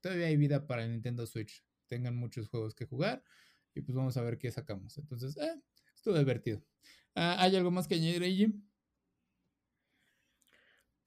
todavía hay vida para el Nintendo Switch tengan muchos juegos que jugar y pues vamos a ver qué sacamos. Entonces, eh, estuvo divertido. Ah, ¿Hay algo más que añadir Jim?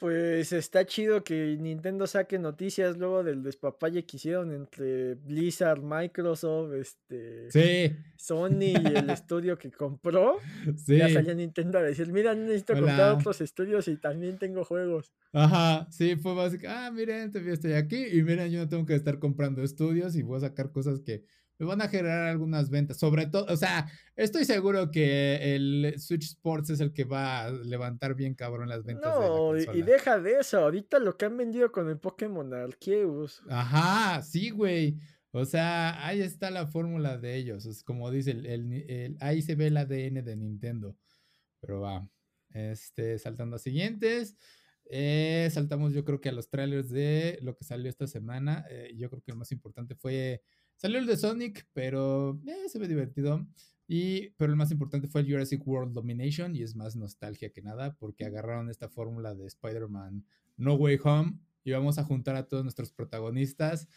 Pues está chido que Nintendo saque noticias luego del despapalle que hicieron entre Blizzard, Microsoft, este Sony y el estudio que compró. Ya salía Nintendo a decir, mira, necesito comprar otros estudios y también tengo juegos. Ajá, sí, fue básicamente, ah, miren, estoy aquí y miren, yo no tengo que estar comprando estudios y voy a sacar cosas que van a generar algunas ventas. Sobre todo, o sea, estoy seguro que el Switch Sports es el que va a levantar bien cabrón las ventas. No, y deja de eso. Ahorita lo que han vendido con el Pokémon Arceus. Ajá, sí, güey. O sea, ahí está la fórmula de ellos. Es como dice, el, ahí se ve el ADN de Nintendo. Pero va. Este, saltando a siguientes. Eh, saltamos, yo creo que a los trailers de lo que salió esta semana. Eh, yo creo que el más importante fue Salió el de Sonic, pero eh, se ve divertido. Y, pero el más importante fue el Jurassic World Domination y es más nostalgia que nada porque agarraron esta fórmula de Spider-Man No Way Home y vamos a juntar a todos nuestros protagonistas.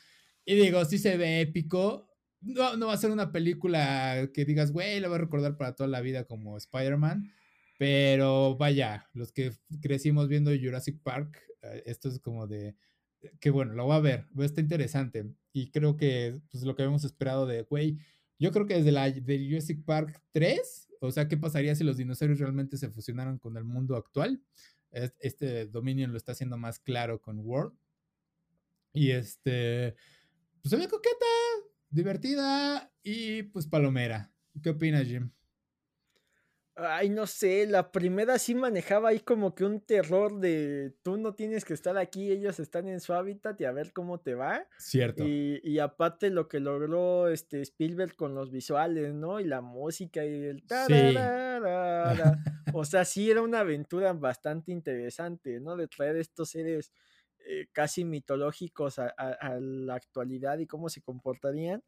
Y digo, sí se ve épico. No, no va a ser una película que digas, güey, la voy a recordar para toda la vida como Spider-Man. Pero vaya, los que crecimos viendo Jurassic Park, eh, esto es como de, que bueno, lo voy a ver, está interesante. Y creo que pues lo que habíamos esperado de, güey, yo creo que desde la de Jurassic Park 3, o sea, ¿qué pasaría si los dinosaurios realmente se fusionaran con el mundo actual? Este Dominion lo está haciendo más claro con World. Y este, pues se ve coqueta, divertida y pues palomera. ¿Qué opinas, Jim? Ay, no sé, la primera sí manejaba ahí como que un terror de tú no tienes que estar aquí, ellos están en su hábitat y a ver cómo te va. Cierto. Y, y aparte lo que logró este Spielberg con los visuales, ¿no? Y la música y el... Sí. o sea, sí era una aventura bastante interesante, ¿no? De traer estos seres eh, casi mitológicos a, la actualidad y cómo se comportarían.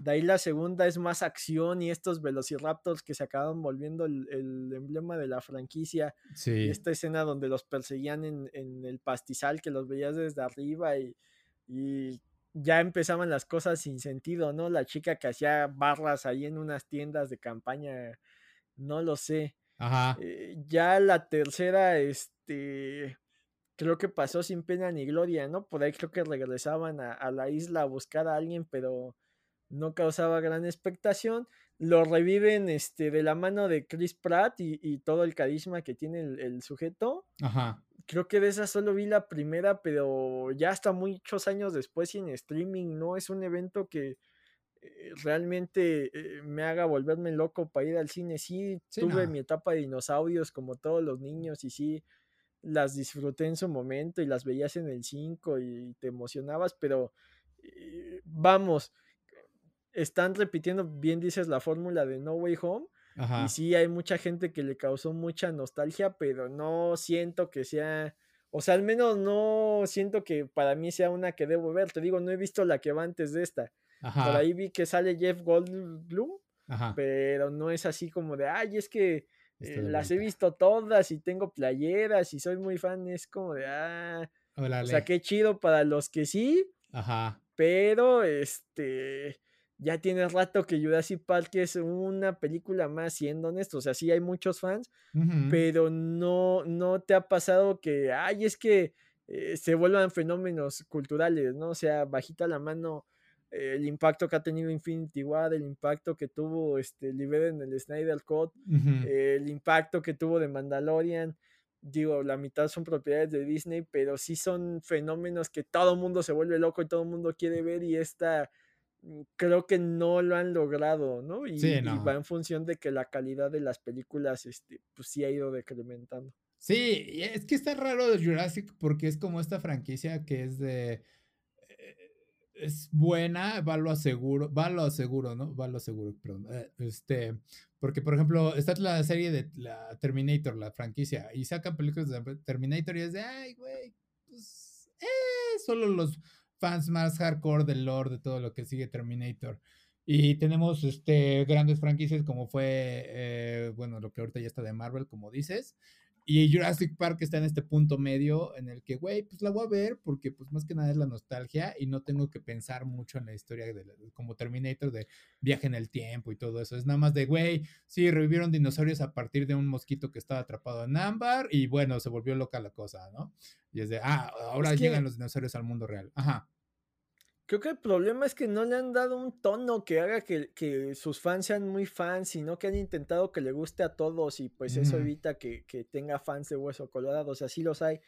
De ahí la segunda es más acción y estos velociraptors que se acaban volviendo el, emblema de la franquicia. Sí. esta escena donde los perseguían en, el pastizal que los veías desde arriba y, ya empezaban las cosas sin sentido, ¿no? La chica que hacía barras ahí en unas tiendas de campaña, no lo sé. Ajá. Eh, ya la tercera, este creo que pasó sin pena ni gloria, ¿no? Por ahí creo que regresaban a, la isla a buscar a alguien, pero no causaba gran expectación. Lo reviven este, de la mano de Chris Pratt y, todo el carisma que tiene el, sujeto. Ajá. Creo que de esa solo vi la primera, pero ya hasta muchos años después y en streaming, no es un evento que eh, realmente eh, me haga volverme loco para ir al cine. Sí, tuve mi etapa de dinosaurios como todos los niños y sí, las disfruté en su momento y las veías en el 5 y te emocionabas, pero eh, vamos, están repitiendo, bien dices, la fórmula de No Way Home. Y sí, hay mucha gente que le causó mucha nostalgia, pero no siento que sea, o sea, al menos no siento que para mí sea una que debo ver. Te digo, no he visto la que va antes de esta. Por ahí vi que sale Jeff Goldblum, pero no es así como de, ay, es que eh, las he visto todas y tengo playeras y soy muy fan, es como de, ah, o sea, qué chido para los que sí. Ajá. Pero, este, ya tiene rato que Jurassic Park es una película más, siendo honesto. O sea, sí hay muchos fans, pero no, no te ha pasado que, ay, es que eh, se vuelvan fenómenos culturales, ¿no? O sea, bajita la mano el impacto que ha tenido Infinity War, el impacto que tuvo este Liber en el Snyder Cut, el impacto que tuvo de Mandalorian. Digo, la mitad son propiedades de Disney, pero sí son fenómenos que todo el mundo se vuelve loco y todo el mundo quiere ver y esta mm, creo que no lo han logrado, ¿no? Y, va en función de que la calidad de las películas, este, pues sí ha ido decrementando. Sí, es que está raro de Jurassic porque es como esta franquicia que es de es buena, va lo aseguro, va lo aseguro, ¿no? Va lo aseguro, perdón. Eh, este, porque por ejemplo, está la serie de la Terminator, la franquicia, y sacan películas de Terminator y es de, ay, güey, pues, eh, solo los fans más hardcore del lore de todo lo que sigue Terminator. Y tenemos este, grandes franquicias como fue, eh, bueno, lo que ahorita ya está de Marvel, como dices. Y Jurassic Park está en este punto medio en el que, güey, pues la voy a ver porque pues más que nada es la nostalgia y no tengo que pensar mucho en la historia de, como Terminator de viaje en el tiempo y todo eso. Es nada más de, güey, sí, revivieron dinosaurios a partir de un mosquito que estaba atrapado en ámbar y bueno, se volvió loca la cosa, ¿no? Y es de, ah, ahora llegan los dinosaurios al mundo real. Ajá. Creo que el problema es que no le han dado un tono que haga que, sus fans sean muy fans, sino que han intentado que le guste a todos y pues eso evita que, que, tenga fans de hueso colorado. O sea, sí los hay,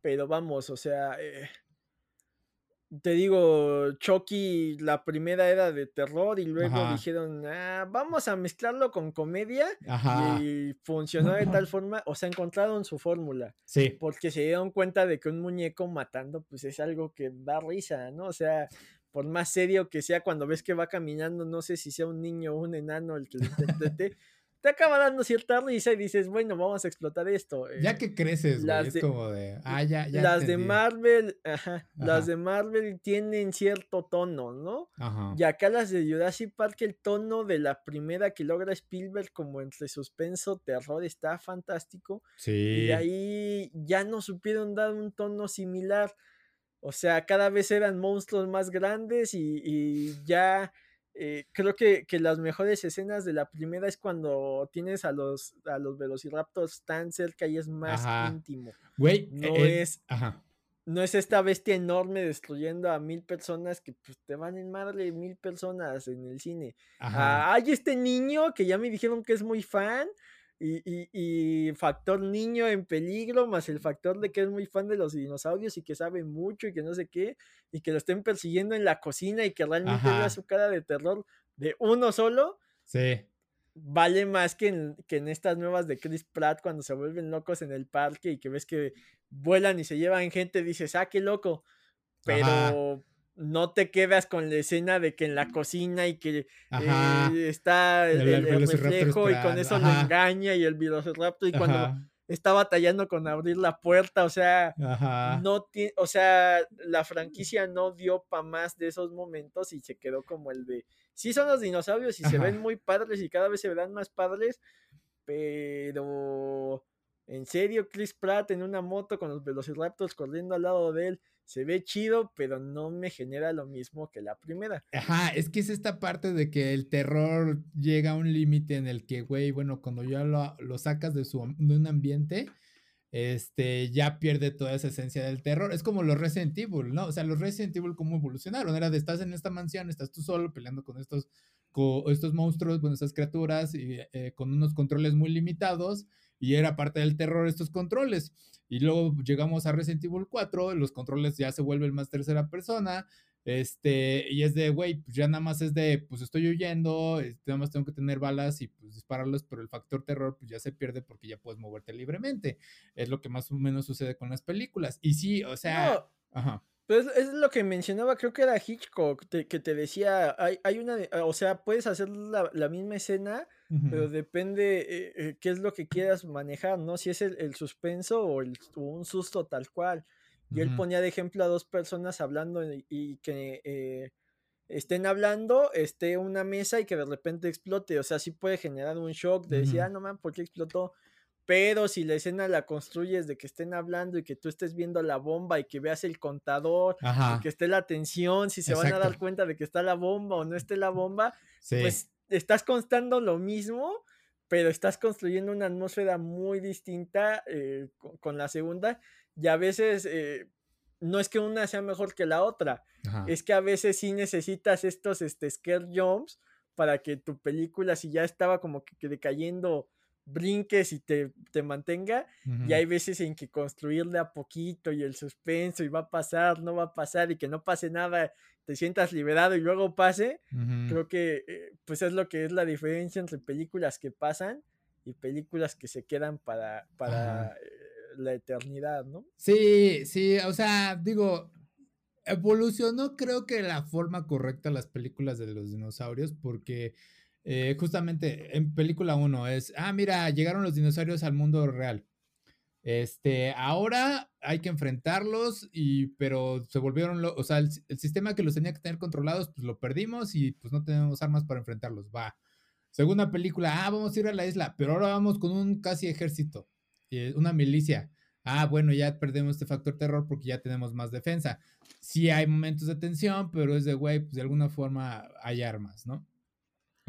pero vamos, o sea, eh, te digo, Chucky, la primera era de terror y luego dijeron, ah, vamos a mezclarlo con comedia y funcionó de tal forma, o sea, encontraron su fórmula. Sí. Porque se dieron cuenta de que un muñeco matando, pues es algo que da risa, ¿no? O sea, por más serio que sea, cuando ves que va caminando, no sé si sea un niño o un enano el que lo te acaba dando cierta risa y dices, bueno, vamos a explotar esto. ya eh, que creces, güey, es como de, ah, ya, ya Las de Marvel, ajá, las de Marvel tienen cierto tono, ¿no? Ajá. Y acá las de Jurassic Park, el tono de la primera que logra Spielberg como entre suspenso, terror, está fantástico. Sí. Y ahí ya no supieron dar un tono similar. O sea, cada vez eran monstruos más grandes y, y ya eh, creo que, las mejores escenas de la primera es cuando tienes a los, a los velociraptors tan cerca y es más íntimo. Güey, no eh, es. No es esta bestia enorme destruyendo a mil personas que pues, te van en madre mil personas en el cine. Ah, hay este niño que ya me dijeron que es muy fan y, factor niño en peligro, más el factor de que es muy fan de los dinosaurios y que sabe mucho y que no sé qué, y que lo estén persiguiendo en la cocina y que realmente vea su cara de terror de uno solo. Sí. Vale más que en, que en estas nuevas de Chris Pratt cuando se vuelven locos en el parque y que ves que vuelan y se llevan gente, dices, ah, qué loco. Pero no te quedas con la escena de que en la cocina y que eh, está el, reflejo y con eso lo engaña y el velociraptor y cuando está batallando con abrir la puerta, o sea, no o sea, la franquicia no dio para más de esos momentos y se quedó como el de, sí son los dinosaurios y se ven muy padres y cada vez se verán más padres, pero en serio, Chris Pratt en una moto con los velociraptors corriendo al lado de él se ve chido, pero no me genera lo mismo que la primera. Ajá, es que es esta parte de que el terror llega a un límite en el que, güey, bueno, cuando ya lo, sacas de, su, de un ambiente, este, ya pierde toda esa esencia del terror. Es como los Resident Evil, ¿no? O sea, los Resident Evil, ¿cómo evolucionaron? Era de estás en esta mansión, estás tú solo peleando con estos, con estos monstruos, con estas criaturas, y eh, con unos controles muy limitados, y era parte del terror estos controles. Y luego llegamos a Resident Evil 4, los controles ya se vuelven más tercera persona, este, y es de, güey, pues ya nada más es de, pues estoy huyendo, nada más tengo que tener balas y pues dispararlos, pero el factor terror pues ya se pierde porque ya puedes moverte libremente. Es lo que más o menos sucede con las películas. Y sí, o sea, ajá. Pues es lo que mencionaba, creo que era Hitchcock, que te decía, hay, hay una, o sea, puedes hacer la misma escena, pero depende eh, eh, qué es lo que quieras manejar, ¿no? Si es el, suspenso o, el, un susto tal cual. Y él ponía de ejemplo a dos personas hablando y, que estén hablando, esté una mesa y que de repente explote. O sea, sí puede generar un shock de decir, ah, no man, ¿por qué explotó? Pero si la escena la construyes de que estén hablando y que tú estés viendo la bomba y que veas el contador, y que esté la tensión, si se van a dar cuenta de que está la bomba o no esté la bomba, pues estás constando lo mismo, pero estás construyendo una atmósfera muy distinta eh, con, la segunda. Y a veces eh, no es que una sea mejor que la otra, es que a veces sí necesitas estos este, scare jumps para que tu película, si ya estaba como que decayendo brinques y te, te mantenga. Y hay veces en que construirle a poquito y el suspenso y va a pasar, no va a pasar y que no pase nada, te sientas liberado y luego pase. Creo que eh, pues es lo que es la diferencia entre películas que pasan y películas que se quedan para, para eh, la eternidad, ¿no? Sí, sí, o sea, digo, evolucionó creo que la forma correcta las películas de los dinosaurios porque eh, justamente en película 1 es, ah, mira, llegaron los dinosaurios al mundo real. Este, ahora hay que enfrentarlos, y, pero se volvieron, o sea, el, sistema que los tenía que tener controlados, pues lo perdimos y pues no tenemos armas para enfrentarlos. Va. Segunda película, ah, vamos a ir a la isla, pero ahora vamos con un casi ejército, una milicia. Ah, bueno, ya perdemos este factor terror porque ya tenemos más defensa. Sí hay momentos de tensión, pero es de, güey, pues de alguna forma hay armas, ¿no?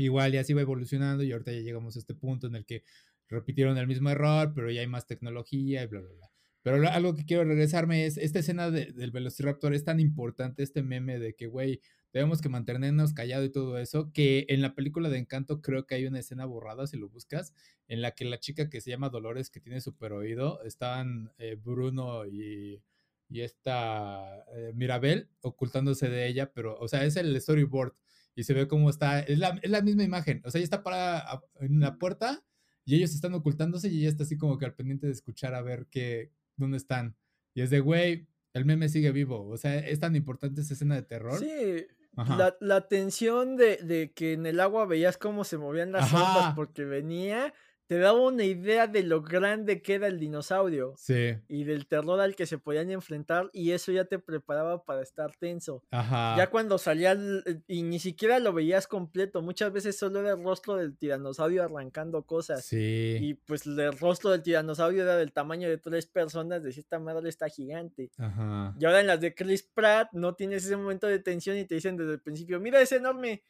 Igual ya se iba evolucionando y ahorita ya llegamos a este punto en el que repitieron el mismo error, pero ya hay más tecnología y bla, bla, bla. Pero algo que quiero regresarme es, esta escena del Velociraptor es tan importante, este meme de que, güey, debemos que mantenernos callados y todo eso, que en la película de Encanto creo que hay una escena borrada, si lo buscas, en la que la chica que se llama Dolores, que tiene super oído, estaban eh, Bruno y, y esta eh, Mirabel ocultándose de ella, pero, o sea, es el storyboard y se ve cómo está, es la, es la misma imagen, o sea, ella está parada en la puerta y ellos están ocultándose y ella está así como que al pendiente de escuchar a ver qué, dónde están. Y es de, güey, el meme sigue vivo, o sea, es tan importante esa escena de terror. Sí, la, la, tensión de, de, que en el agua veías cómo se movían las ondas porque venía te daba una idea de lo grande que era el dinosaurio. Sí. Y del terror al que se podían enfrentar y eso ya te preparaba para estar tenso. Ajá. Ya cuando salía eh, y ni siquiera lo veías completo, muchas veces solo era el rostro del tiranosaurio arrancando cosas. Sí. Y pues el rostro del tiranosaurio era del tamaño de tres personas, de esta madre está gigante. Ajá. Y ahora en las de Chris Pratt no tienes ese momento de tensión y te dicen desde el principio, mira, es enorme.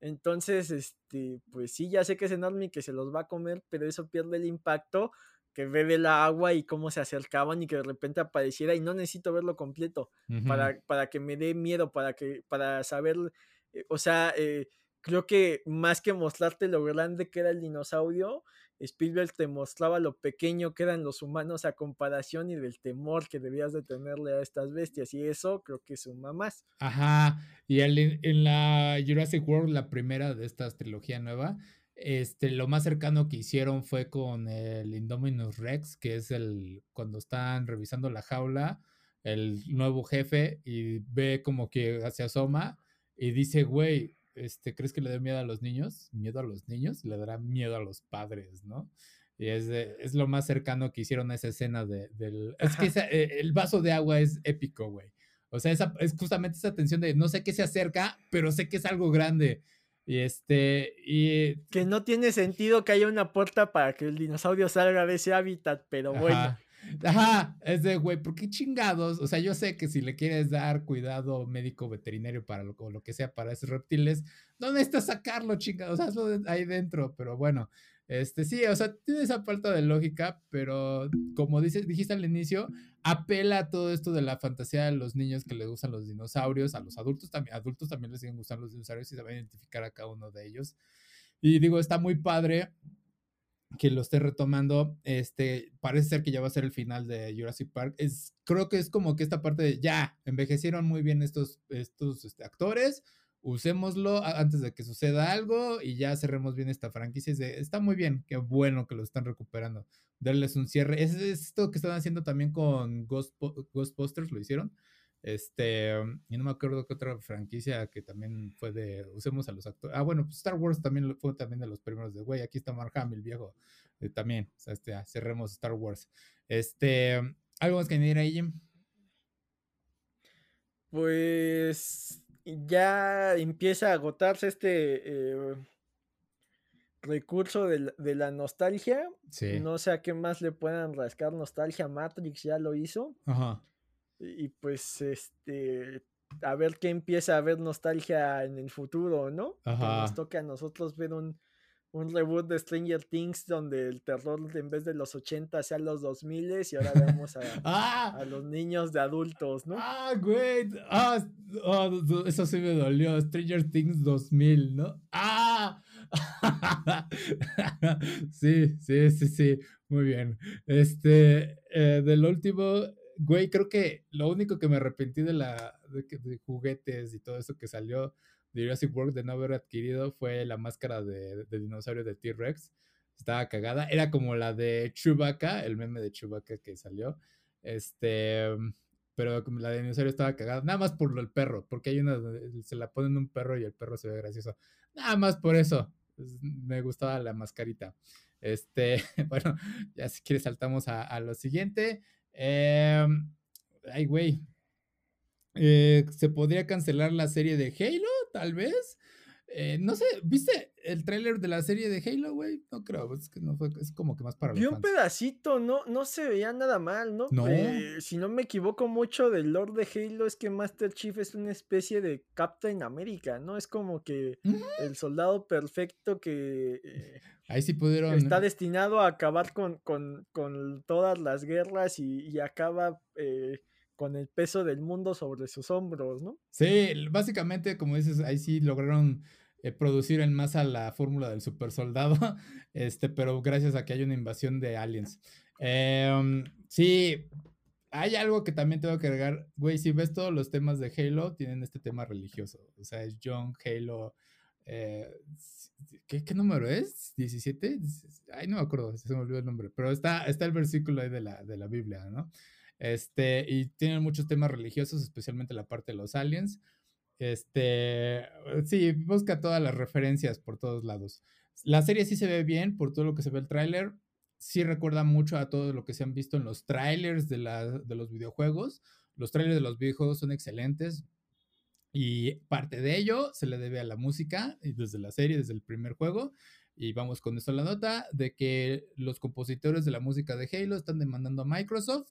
Entonces, este, pues sí, ya sé que es enorme y que se los va a comer, pero eso pierde el impacto que bebe el agua y cómo se acercaban y que de repente apareciera y no necesito verlo completo para, para que me dé miedo, para que, para saber, eh, o sea, eh, creo que más que mostrarte lo grande que era el dinosaurio, Spielberg te mostraba lo pequeño que eran los humanos a comparación y del temor que debías de tenerle a estas bestias. Y eso creo que suma más. Ajá. Y en la Jurassic World, la primera de esta trilogía nueva, este, lo más cercano que hicieron fue con el Indominus Rex, que es el cuando están revisando la jaula, el nuevo jefe, y ve como que se asoma y dice, güey, este, ¿crees que le dé miedo a los niños? Miedo a los niños, le dará miedo a los padres, ¿no? Y es, es lo más cercano que hicieron a esa escena de, del... Es que eh, el vaso de agua es épico, güey. O sea, esa, es justamente esa tensión de no sé qué se acerca, pero sé que es algo grande. Y este, y... Que no tiene sentido que haya una puerta para que el dinosaurio salga de ese hábitat, pero bueno. Ajá, es de, güey, ¿por qué chingados? O sea, yo sé que si le quieres dar cuidado médico veterinario para lo, que sea para esos reptiles, no necesitas sacarlo, chingados, hazlo ahí dentro, pero bueno, este sí, o sea, tiene esa falta de lógica, pero como dices, dijiste al inicio, apela a todo esto de la fantasía de los niños que les gustan los dinosaurios, a los adultos también, adultos también les siguen gustando los dinosaurios y a identificar a cada uno de ellos. Y digo, está muy padre que lo esté retomando, este, parece ser que ya va a ser el final de Jurassic Park. Es, creo que es como que esta parte de ya, envejecieron muy bien estos, estos este, actores, usémoslo antes de que suceda algo y ya cerremos bien esta franquicia. está muy bien, qué bueno que lo están recuperando. Darles un cierre. Es esto que están haciendo también con Ghost, Ghostbusters, lo hicieron. Este, y no me acuerdo qué otra franquicia que también fue de usemos a los actores. Ah, bueno, pues Star Wars también fue también de los primeros de güey, aquí está Mark Hamill, viejo. Eh, también, o sea, este, ah, cerremos Star Wars. Este, ¿algo más que añadir ahí, Jim? Pues ya empieza a agotarse este eh, recurso de, la nostalgia. No sé a qué más le puedan rascar nostalgia. Matrix ya lo hizo. Ajá. Y, pues, este, a ver qué empieza a haber nostalgia en el futuro, ¿no? Ajá. nos toca a nosotros ver un, un reboot de Stranger Things donde el terror en vez de los 80 sea los 2000 y ahora vemos a, ah. a los niños de adultos, ¿no? Ah, güey. Ah, oh, eso sí me dolió. Stranger Things 2000, ¿no? Ah. sí, sí, sí, sí. Muy bien. Este, eh, del último, güey, creo que lo único que me arrepentí de la de juguetes y todo eso que salió de Jurassic World de no haber adquirido fue la máscara de, dinosaurio de T-Rex. Estaba cagada. Era como la de Chewbacca, el meme de Chewbacca que salió. Este, pero la de dinosaurio estaba cagada. Nada más por el perro, porque hay una se la ponen un perro y el perro se ve gracioso. Nada más por eso. Me gustaba la mascarita. Este, bueno, ya si quieres saltamos a, lo siguiente. Em, ay, güey. Eh, ¿Se podría cancelar la serie de Halo? tal vez. Eh, no sé, ¿viste el tráiler de la serie de Halo, güey? No creo, es que no fue, es como que más para Vi un pedacito, no, no se veía nada mal, ¿no? No. Eh, si no me equivoco mucho del lore de Halo, es que Master Chief es una especie de Captain America, ¿no? Es como que el soldado perfecto que... Eh, Ahí sí pudieron... Está destinado a acabar con, todas las guerras y, y acaba con el peso del mundo sobre sus hombros, ¿no? Sí, básicamente, como dices, ahí sí lograron eh, producir en masa la fórmula del super soldado, este, pero gracias a que hay una invasión de aliens. Em, sí, hay algo que también tengo que agregar, güey, si ves todos los temas de Halo, tienen este tema religioso, o sea, es John Halo. Eh, ¿qué, número es? ¿17? Ay, no me acuerdo, se me olvidó el nombre, pero está, está el versículo ahí de la, de la Biblia, ¿no? Este, y tienen muchos temas religiosos, especialmente la parte de los aliens. Este, sí, busca todas las referencias por todos lados. La serie sí se ve bien por todo lo que se ve el tráiler. Sí recuerda mucho a todo lo que se han visto en los trailers de, de los videojuegos. Los trailers de los videojuegos son excelentes. Y parte de ello se le debe a la música, y desde la serie, desde el primer juego. Y vamos con esto a la nota de que los compositores de la música de Halo están demandando a Microsoft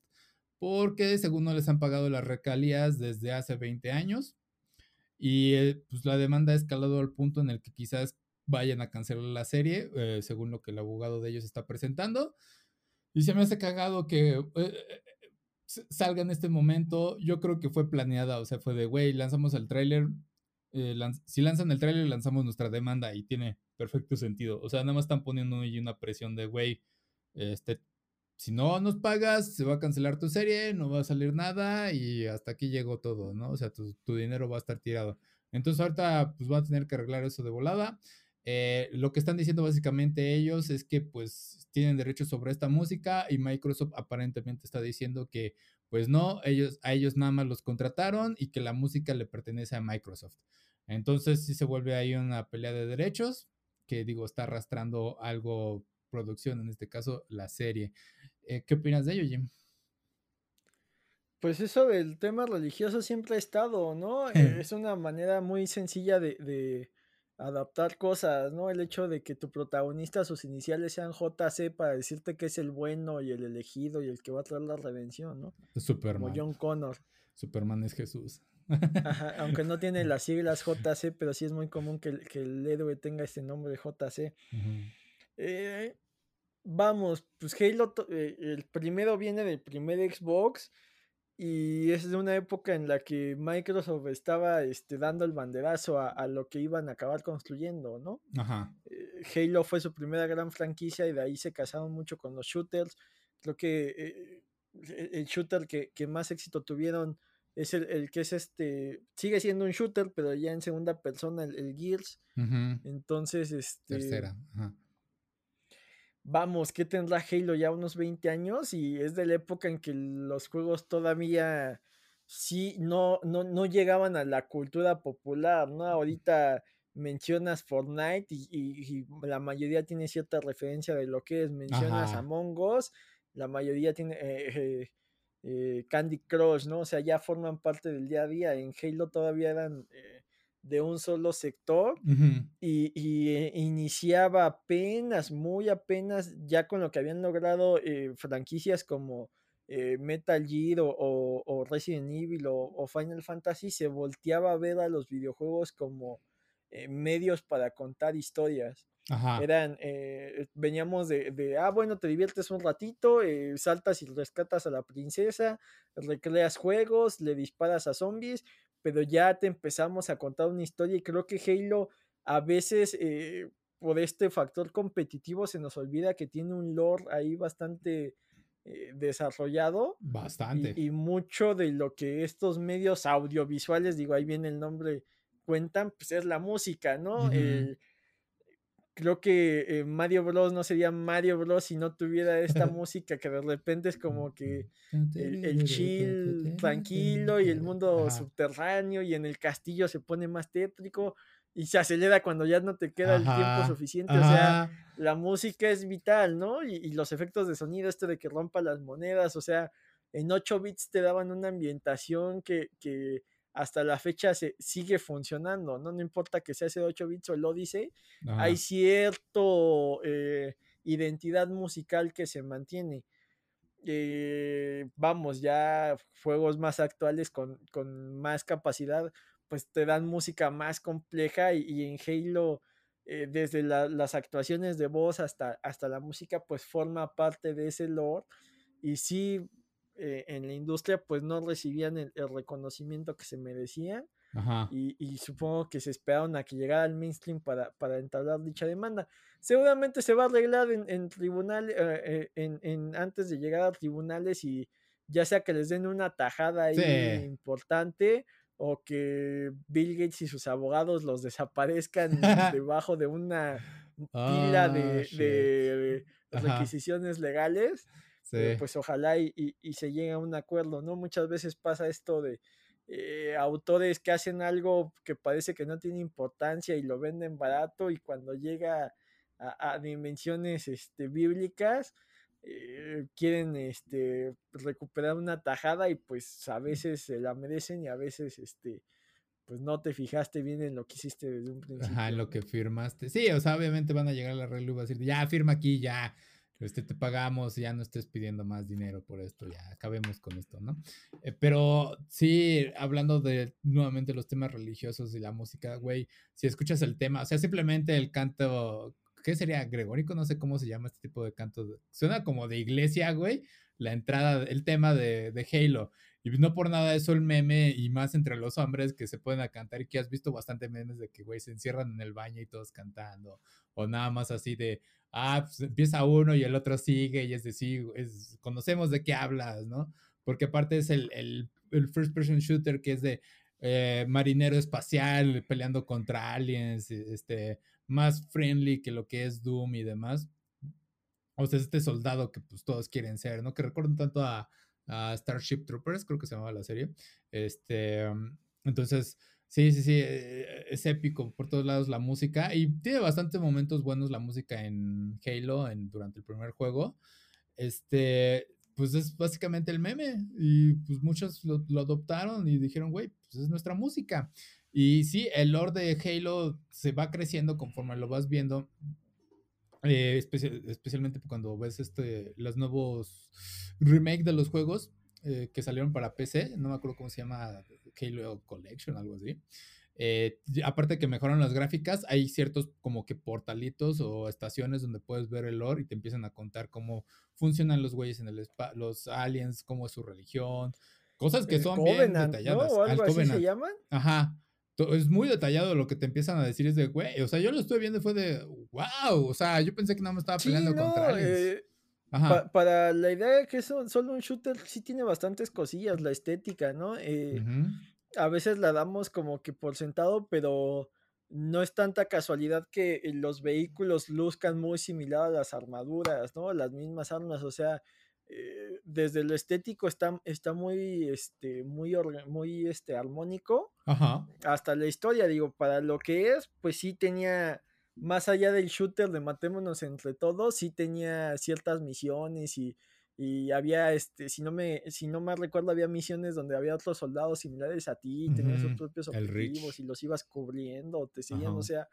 porque según no les han pagado las recalías desde hace 20 años y eh, pues la demanda ha escalado al punto en el que quizás vayan a cancelar la serie, eh, según lo que el abogado de ellos está presentando. Y se me hace cagado que eh, salga en este momento. Yo creo que fue planeada, o sea, fue de, güey, lanzamos el tráiler. si lanzan el tráiler, lanzamos nuestra demanda y tiene perfecto sentido. O sea, nada más están poniendo ahí una presión de, güey, este, si no nos pagas, se va a cancelar tu serie, no va a salir nada y hasta aquí llegó todo, ¿no? O sea, tu, dinero va a estar tirado. Entonces ahorita pues van a tener que arreglar eso de volada. Eh, lo que están diciendo básicamente ellos es que pues tienen derechos sobre esta música y Microsoft aparentemente está diciendo que pues no, ellos, a ellos nada más los contrataron y que la música le pertenece a Microsoft. Entonces sí se vuelve ahí una pelea de derechos que digo está arrastrando algo producción, en este caso la serie. Eh, ¿Qué opinas de ello, Jim? Pues eso del tema religioso siempre ha estado, ¿no? Eh, es una manera muy sencilla de, adaptar cosas, ¿no? El hecho de que tu protagonista, sus iniciales sean JC para decirte que es el bueno y el elegido y el que va a traer la redención, ¿no? Superman. Como John Connor. Superman es Jesús. aunque no tiene las siglas JC, pero sí es muy común que, el héroe tenga este nombre JC. eh, vamos, pues Halo, eh, el primero viene del primer Xbox y es de una época en la que Microsoft estaba este, dando el banderazo a, lo que iban a acabar construyendo, ¿no? Ajá. Eh, Halo fue su primera gran franquicia y de ahí se casaron mucho con los shooters. Creo que eh, el shooter que, más éxito tuvieron es el, que es este, sigue siendo un shooter, pero ya en segunda persona, el, Gears. Entonces, este... Tercera. Ajá vamos, ¿qué tendrá Halo ya unos 20 años? Y es de la época en que los juegos todavía sí no, no, no llegaban a la cultura popular, ¿no? Ahorita mencionas Fortnite y, la mayoría tiene cierta referencia de lo que es, mencionas Among Us, la mayoría tiene eh, eh, Candy Crush, ¿no? O sea, ya forman parte del día a día, en Halo todavía eran... Eh, de un solo sector y, eh, iniciaba apenas, muy apenas, ya con lo que habían logrado eh, franquicias como eh, Metal Gear o, Resident Evil o, Final Fantasy, se volteaba a ver a los videojuegos como medios para contar historias. Eran, veníamos de, de, ah, bueno, te diviertes un ratito, saltas y rescatas a la princesa, recreas juegos, le disparas a zombies, pero ya te empezamos a contar una historia y creo que Halo a veces eh, por este factor competitivo se nos olvida que tiene un lore ahí bastante eh, desarrollado. Bastante. Y, mucho de lo que estos medios audiovisuales, digo, ahí viene el nombre, cuentan, pues es la música, ¿no? Creo que eh, Mario Bros no sería Mario Bros si no tuviera esta música que de repente es como que el, chill tranquilo y el mundo subterráneo y en el castillo se pone más tétrico y se acelera cuando ya no te queda el tiempo suficiente. O sea, la música es vital, ¿no? Y, los efectos de sonido, este de que rompa las monedas, o sea, en 8 bits te daban una ambientación que, que hasta la fecha se sigue funcionando, ¿no? No importa que sea ese 8 bits o el Odyssey, hay cierto eh, identidad musical que se mantiene. Eh, vamos, ya juegos más actuales con, más capacidad, pues te dan música más compleja y, en Halo, eh, desde las actuaciones de voz hasta, hasta la música, pues forma parte de ese lore. Y sí, eh, en la industria pues no recibían el, reconocimiento que se merecían Y, supongo que se esperaron a que llegara al mainstream para, para entablar dicha demanda. Seguramente se va a arreglar en, en tribunal, eh, eh, en, antes de llegar a tribunales y ya sea que les den una tajada ahí importante o que Bill Gates y sus abogados los desaparezcan debajo de una pila de, ah, de requisiciones legales pues ojalá y, se llegue a un acuerdo, ¿no? Muchas veces pasa esto de eh, autores que hacen algo que parece que no tiene importancia y lo venden barato y cuando llega a, dimensiones este, bíblicas eh, quieren este, recuperar una tajada y pues a veces se la merecen y a veces este, pues no te fijaste bien en lo que hiciste desde un principio. Ajá, en lo que firmaste. Sí, o sea, obviamente van a llegar a la regla y a decir, ya firma aquí, ya este, te pagamos, ya no estés pidiendo más dinero por esto, ya acabemos con esto, ¿no? Eh, pero sí, hablando de nuevamente los temas religiosos y la música, güey, si escuchas el tema, o sea, simplemente el canto, ¿qué sería? Gregórico, no sé cómo se llama este tipo de canto, suena como de iglesia, güey, la entrada, el tema de, de Halo. Y no por nada eso el meme y más entre los hombres que se pueden a cantar y que has visto bastante memes de que, güey, se encierran en el baño y todos cantando. O nada más así de, ah, pues empieza uno y el otro sigue y es decir, es, conocemos de qué hablas, ¿no? Porque aparte es el, el, el first person shooter que es de eh, marinero espacial peleando contra aliens, este, más friendly que lo que es Doom y demás. O sea, este soldado que pues todos quieren ser, ¿no? Que recuerdan tanto a a Starship Troopers, creo que se llamaba la serie. Este, mm, entonces, sí, sí, sí, eh, es épico por todos lados la música y tiene bastantes momentos buenos la música en Halo en, durante el primer juego. Este, pues es básicamente el meme y pues muchos lo, adoptaron y dijeron, güey, pues es nuestra música. Y sí, el lore de Halo se va creciendo conforme lo vas viendo. Eh, especialmente cuando ves este, los nuevos remake de los juegos eh, que salieron para PC, no me acuerdo cómo se llama, Halo Collection, algo así. Eh, aparte que mejoran las gráficas, hay ciertos como que portalitos o estaciones donde puedes ver el lore y te empiezan a contar cómo funcionan los güeyes en el los aliens, cómo es su religión, cosas que son bien detalladas. ¿no? algo así se llaman? Ajá es muy detallado lo que te empiezan a decir, es de, güey, o sea, yo lo estuve viendo y fue de, wow, o sea, yo pensé que no me estaba peleando contra eh, para la idea de que es solo un shooter, sí tiene bastantes cosillas, la estética, ¿no? Eh, a veces la damos como que por sentado, pero no es tanta casualidad que los vehículos luzcan muy similar a las armaduras, ¿no? Las mismas armas, o sea, eh, desde lo estético está, está muy, este, muy, muy este, armónico. Hasta la historia, digo, para lo que es, pues sí tenía, más allá del shooter de matémonos entre todos, sí tenía ciertas misiones y, y había, este, si no me, si no me recuerdo, había misiones donde había otros soldados similares a ti, tenían sus propios objetivos y los ibas cubriendo, te seguían, o sea,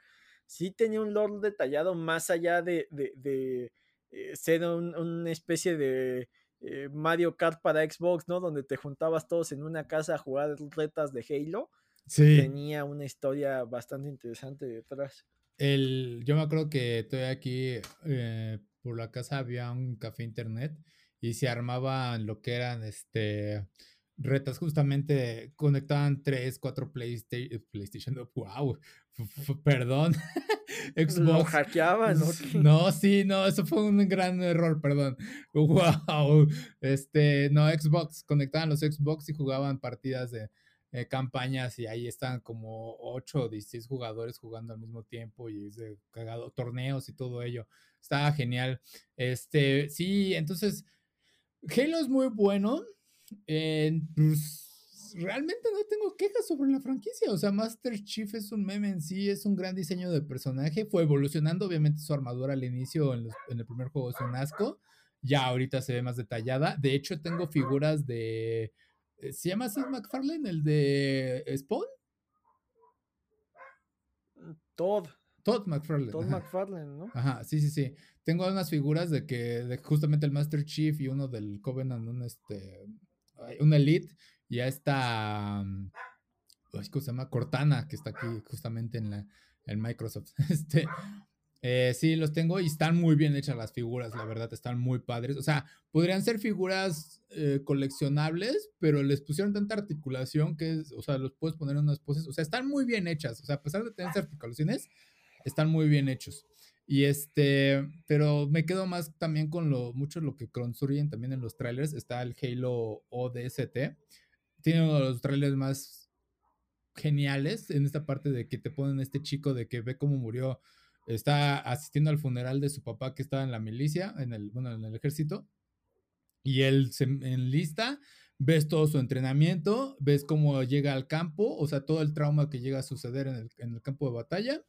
sí tenía un lore detallado más allá de, de, eh, ser una especie de eh, Mario Kart para Xbox, ¿no? Donde te juntabas todos en una casa a jugar retas de Halo. Sí. Tenía una historia bastante interesante detrás. El, yo me acuerdo que estoy aquí eh, por la casa había un café internet y se armaban lo que eran este retas justamente conectaban tres, cuatro PlayStation, PlayStation, wow, perdón, Xbox. Lo hackeaban, ¿no? No, sí, no, eso fue un gran error, perdón. Wow, este, no, Xbox, conectaban los Xbox y jugaban partidas de eh, campañas y ahí están como 8 o 16 jugadores jugando al mismo tiempo y es de cagado, torneos y todo ello. Estaba genial. Este, sí, entonces, Halo es muy bueno. pues, realmente no tengo quejas sobre la franquicia. O sea, Master Chief es un meme en sí, es un gran diseño de personaje. Fue evolucionando, obviamente, su armadura al inicio en, el primer juego es un asco. Ya ahorita se ve más detallada. De hecho, tengo figuras de. Eh, ¿Se llama Sid McFarlane, el de Spawn? Todd. Todd McFarlane. Todd McFarlane, ¿no? Ajá, sí, sí, sí. Tengo unas figuras de que de justamente el Master Chief y uno del Covenant, un este un Elite, y ya está mm, ¿cómo se llama? Cortana, que está aquí justamente en la en Microsoft. Este eh, sí, los tengo y están muy bien hechas las figuras, la verdad, están muy padres. O sea, podrían ser figuras eh, coleccionables, pero les pusieron tanta articulación que, o sea, los puedes poner en unas poses. O sea, están muy bien hechas. O sea, a pesar de tener articulaciones, están muy bien hechos. Y este, pero me quedo más también con lo mucho lo que construyen también en los trailers. Está el Halo ODST. Tiene uno de los trailers más geniales en esta parte de que te ponen este chico de que ve cómo murió. Está asistiendo al funeral de su papá que estaba en la milicia, en el, bueno, en el ejército. Y él se enlista, ves todo su entrenamiento, ves cómo llega al campo, o sea, todo el trauma que llega a suceder en el, en el campo de batalla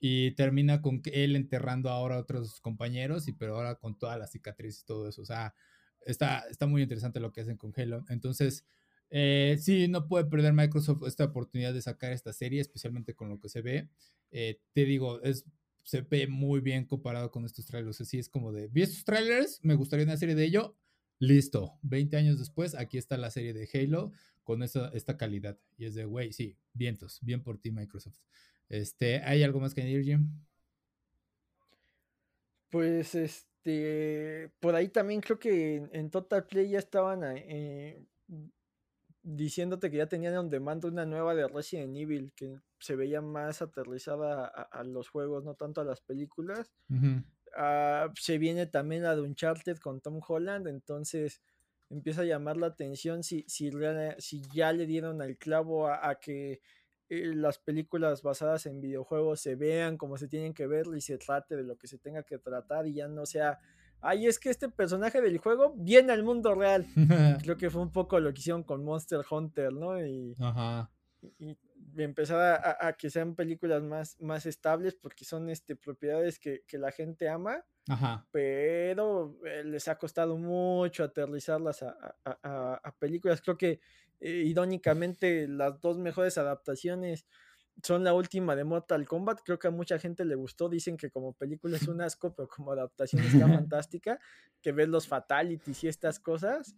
y termina con él enterrando ahora a otros compañeros, y pero ahora con toda la cicatriz y todo eso. O sea, está, está muy interesante lo que hacen con Halo. Entonces, eh, sí, no puede perder Microsoft esta oportunidad de sacar esta serie, especialmente con lo que se ve. Eh, te digo, es, se ve muy bien comparado con estos trailers. Así es como de, vi estos trailers, me gustaría una serie de ello. Listo, 20 años después, aquí está la serie de Halo con esta, esta calidad. Y es de, güey, sí, vientos, bien por ti Microsoft. Este, ¿hay algo más que añadir, Jim? Pues este, por ahí también creo que en, Total Play ya estaban eh, diciéndote que ya tenían on demand una nueva de Resident Evil que se veía más aterrizada a, los juegos, no tanto a las películas. Ah, se viene también la de Uncharted con Tom Holland, entonces empieza a llamar la atención si, si, si ya le dieron al clavo a que eh, las películas basadas en videojuegos se vean como se tienen que ver y se trate de lo que se tenga que tratar y ya no sea, ay, es que este personaje del juego viene al mundo real. Creo que fue un poco lo que hicieron con Monster Hunter, ¿no? Y, y, empezar a, que sean películas más, más estables porque son este, propiedades que, la gente ama. Pero eh, les ha costado mucho aterrizarlas a, a películas. Creo que eh, irónicamente, las dos mejores adaptaciones son la última de Mortal Kombat. Creo que a mucha gente le gustó. Dicen que como película es un asco, pero como adaptación está fantástica. Que ves los fatalities y estas cosas.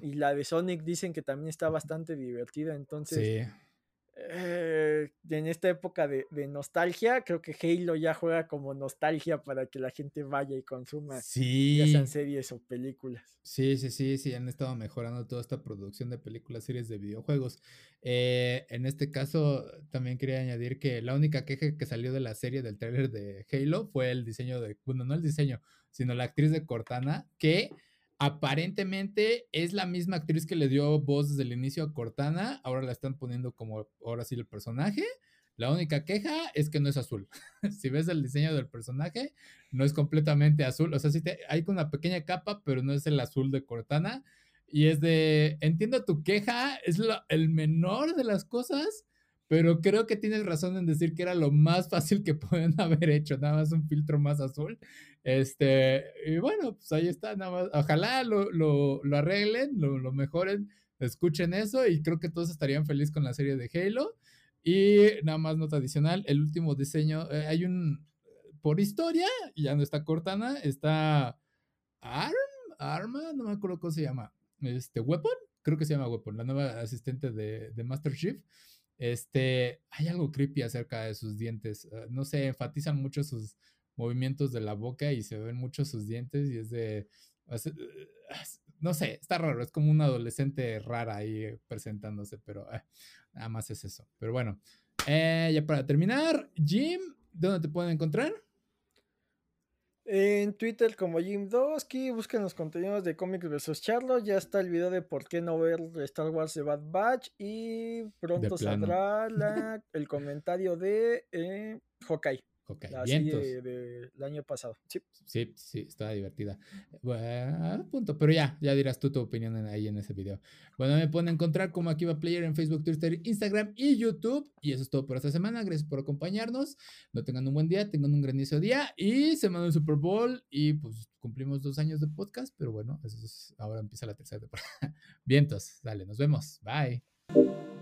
Y la de Sonic dicen que también está bastante divertida. Entonces, eh, en esta época de, nostalgia, creo que Halo ya juega como nostalgia para que la gente vaya y consuma, sí. ya sean series o películas. Sí, sí, sí, sí, han estado mejorando toda esta producción de películas, series de videojuegos. Eh, en este caso, también quería añadir que la única queja que salió de la serie del trailer de Halo fue el diseño de, bueno, no el diseño, sino la actriz de Cortana, que aparentemente es la misma actriz que le dio voz desde el inicio a Cortana. Ahora la están poniendo como ahora sí el personaje. La única queja es que no es azul. si ves el diseño del personaje, no es completamente azul. O sea, sí hay con una pequeña capa, pero no es el azul de Cortana. Y es de, entiendo tu queja, es el menor de las cosas, pero creo que tienes razón en decir que era lo más fácil que pueden haber hecho, nada más un filtro más azul. Este, y bueno, pues ahí está, nada más. Ojalá lo, lo, lo arreglen, lo, lo, mejoren, escuchen eso y creo que todos estarían felices con la serie de Halo. Y nada más nota adicional, el último diseño, eh, hay un, por historia, ya no está Cortana, está Arm, Arma, no me acuerdo cómo se llama, este, Weapon, creo que se llama Weapon, la nueva asistente de, de Master Chief. Este, hay algo creepy acerca de sus dientes. Ah, no sé, enfatizan mucho sus movimientos de la boca y se ven mucho sus dientes y es de... No sé, está raro, es como una adolescente rara ahí presentándose, pero ah, nada más es eso. Pero bueno, eh, ya para terminar, Jim, ¿dónde te pueden encontrar? En Twitter como Jim Dosky, busquen los contenidos de Comics vs. Charlo. Ya está el video de por qué no ver Star Wars de Bad Batch. Y pronto saldrá el comentario de eh, Hawkeye. Ok, la serie del año pasado. Sí. sí, sí, está divertida. punto, pero ya, ya dirás tú tu opinión ahí en ese video. Bueno, me pueden encontrar como aquí va Player en Facebook, Twitter, Instagram y YouTube. Y eso es todo por esta semana. Gracias por acompañarnos. No tengan un buen día, tengan un grandioso día y semana del Super Bowl. Y pues cumplimos dos años de podcast, pero bueno, eso es, ahora empieza la tercera temporada. Vientos, dale, nos vemos. Bye.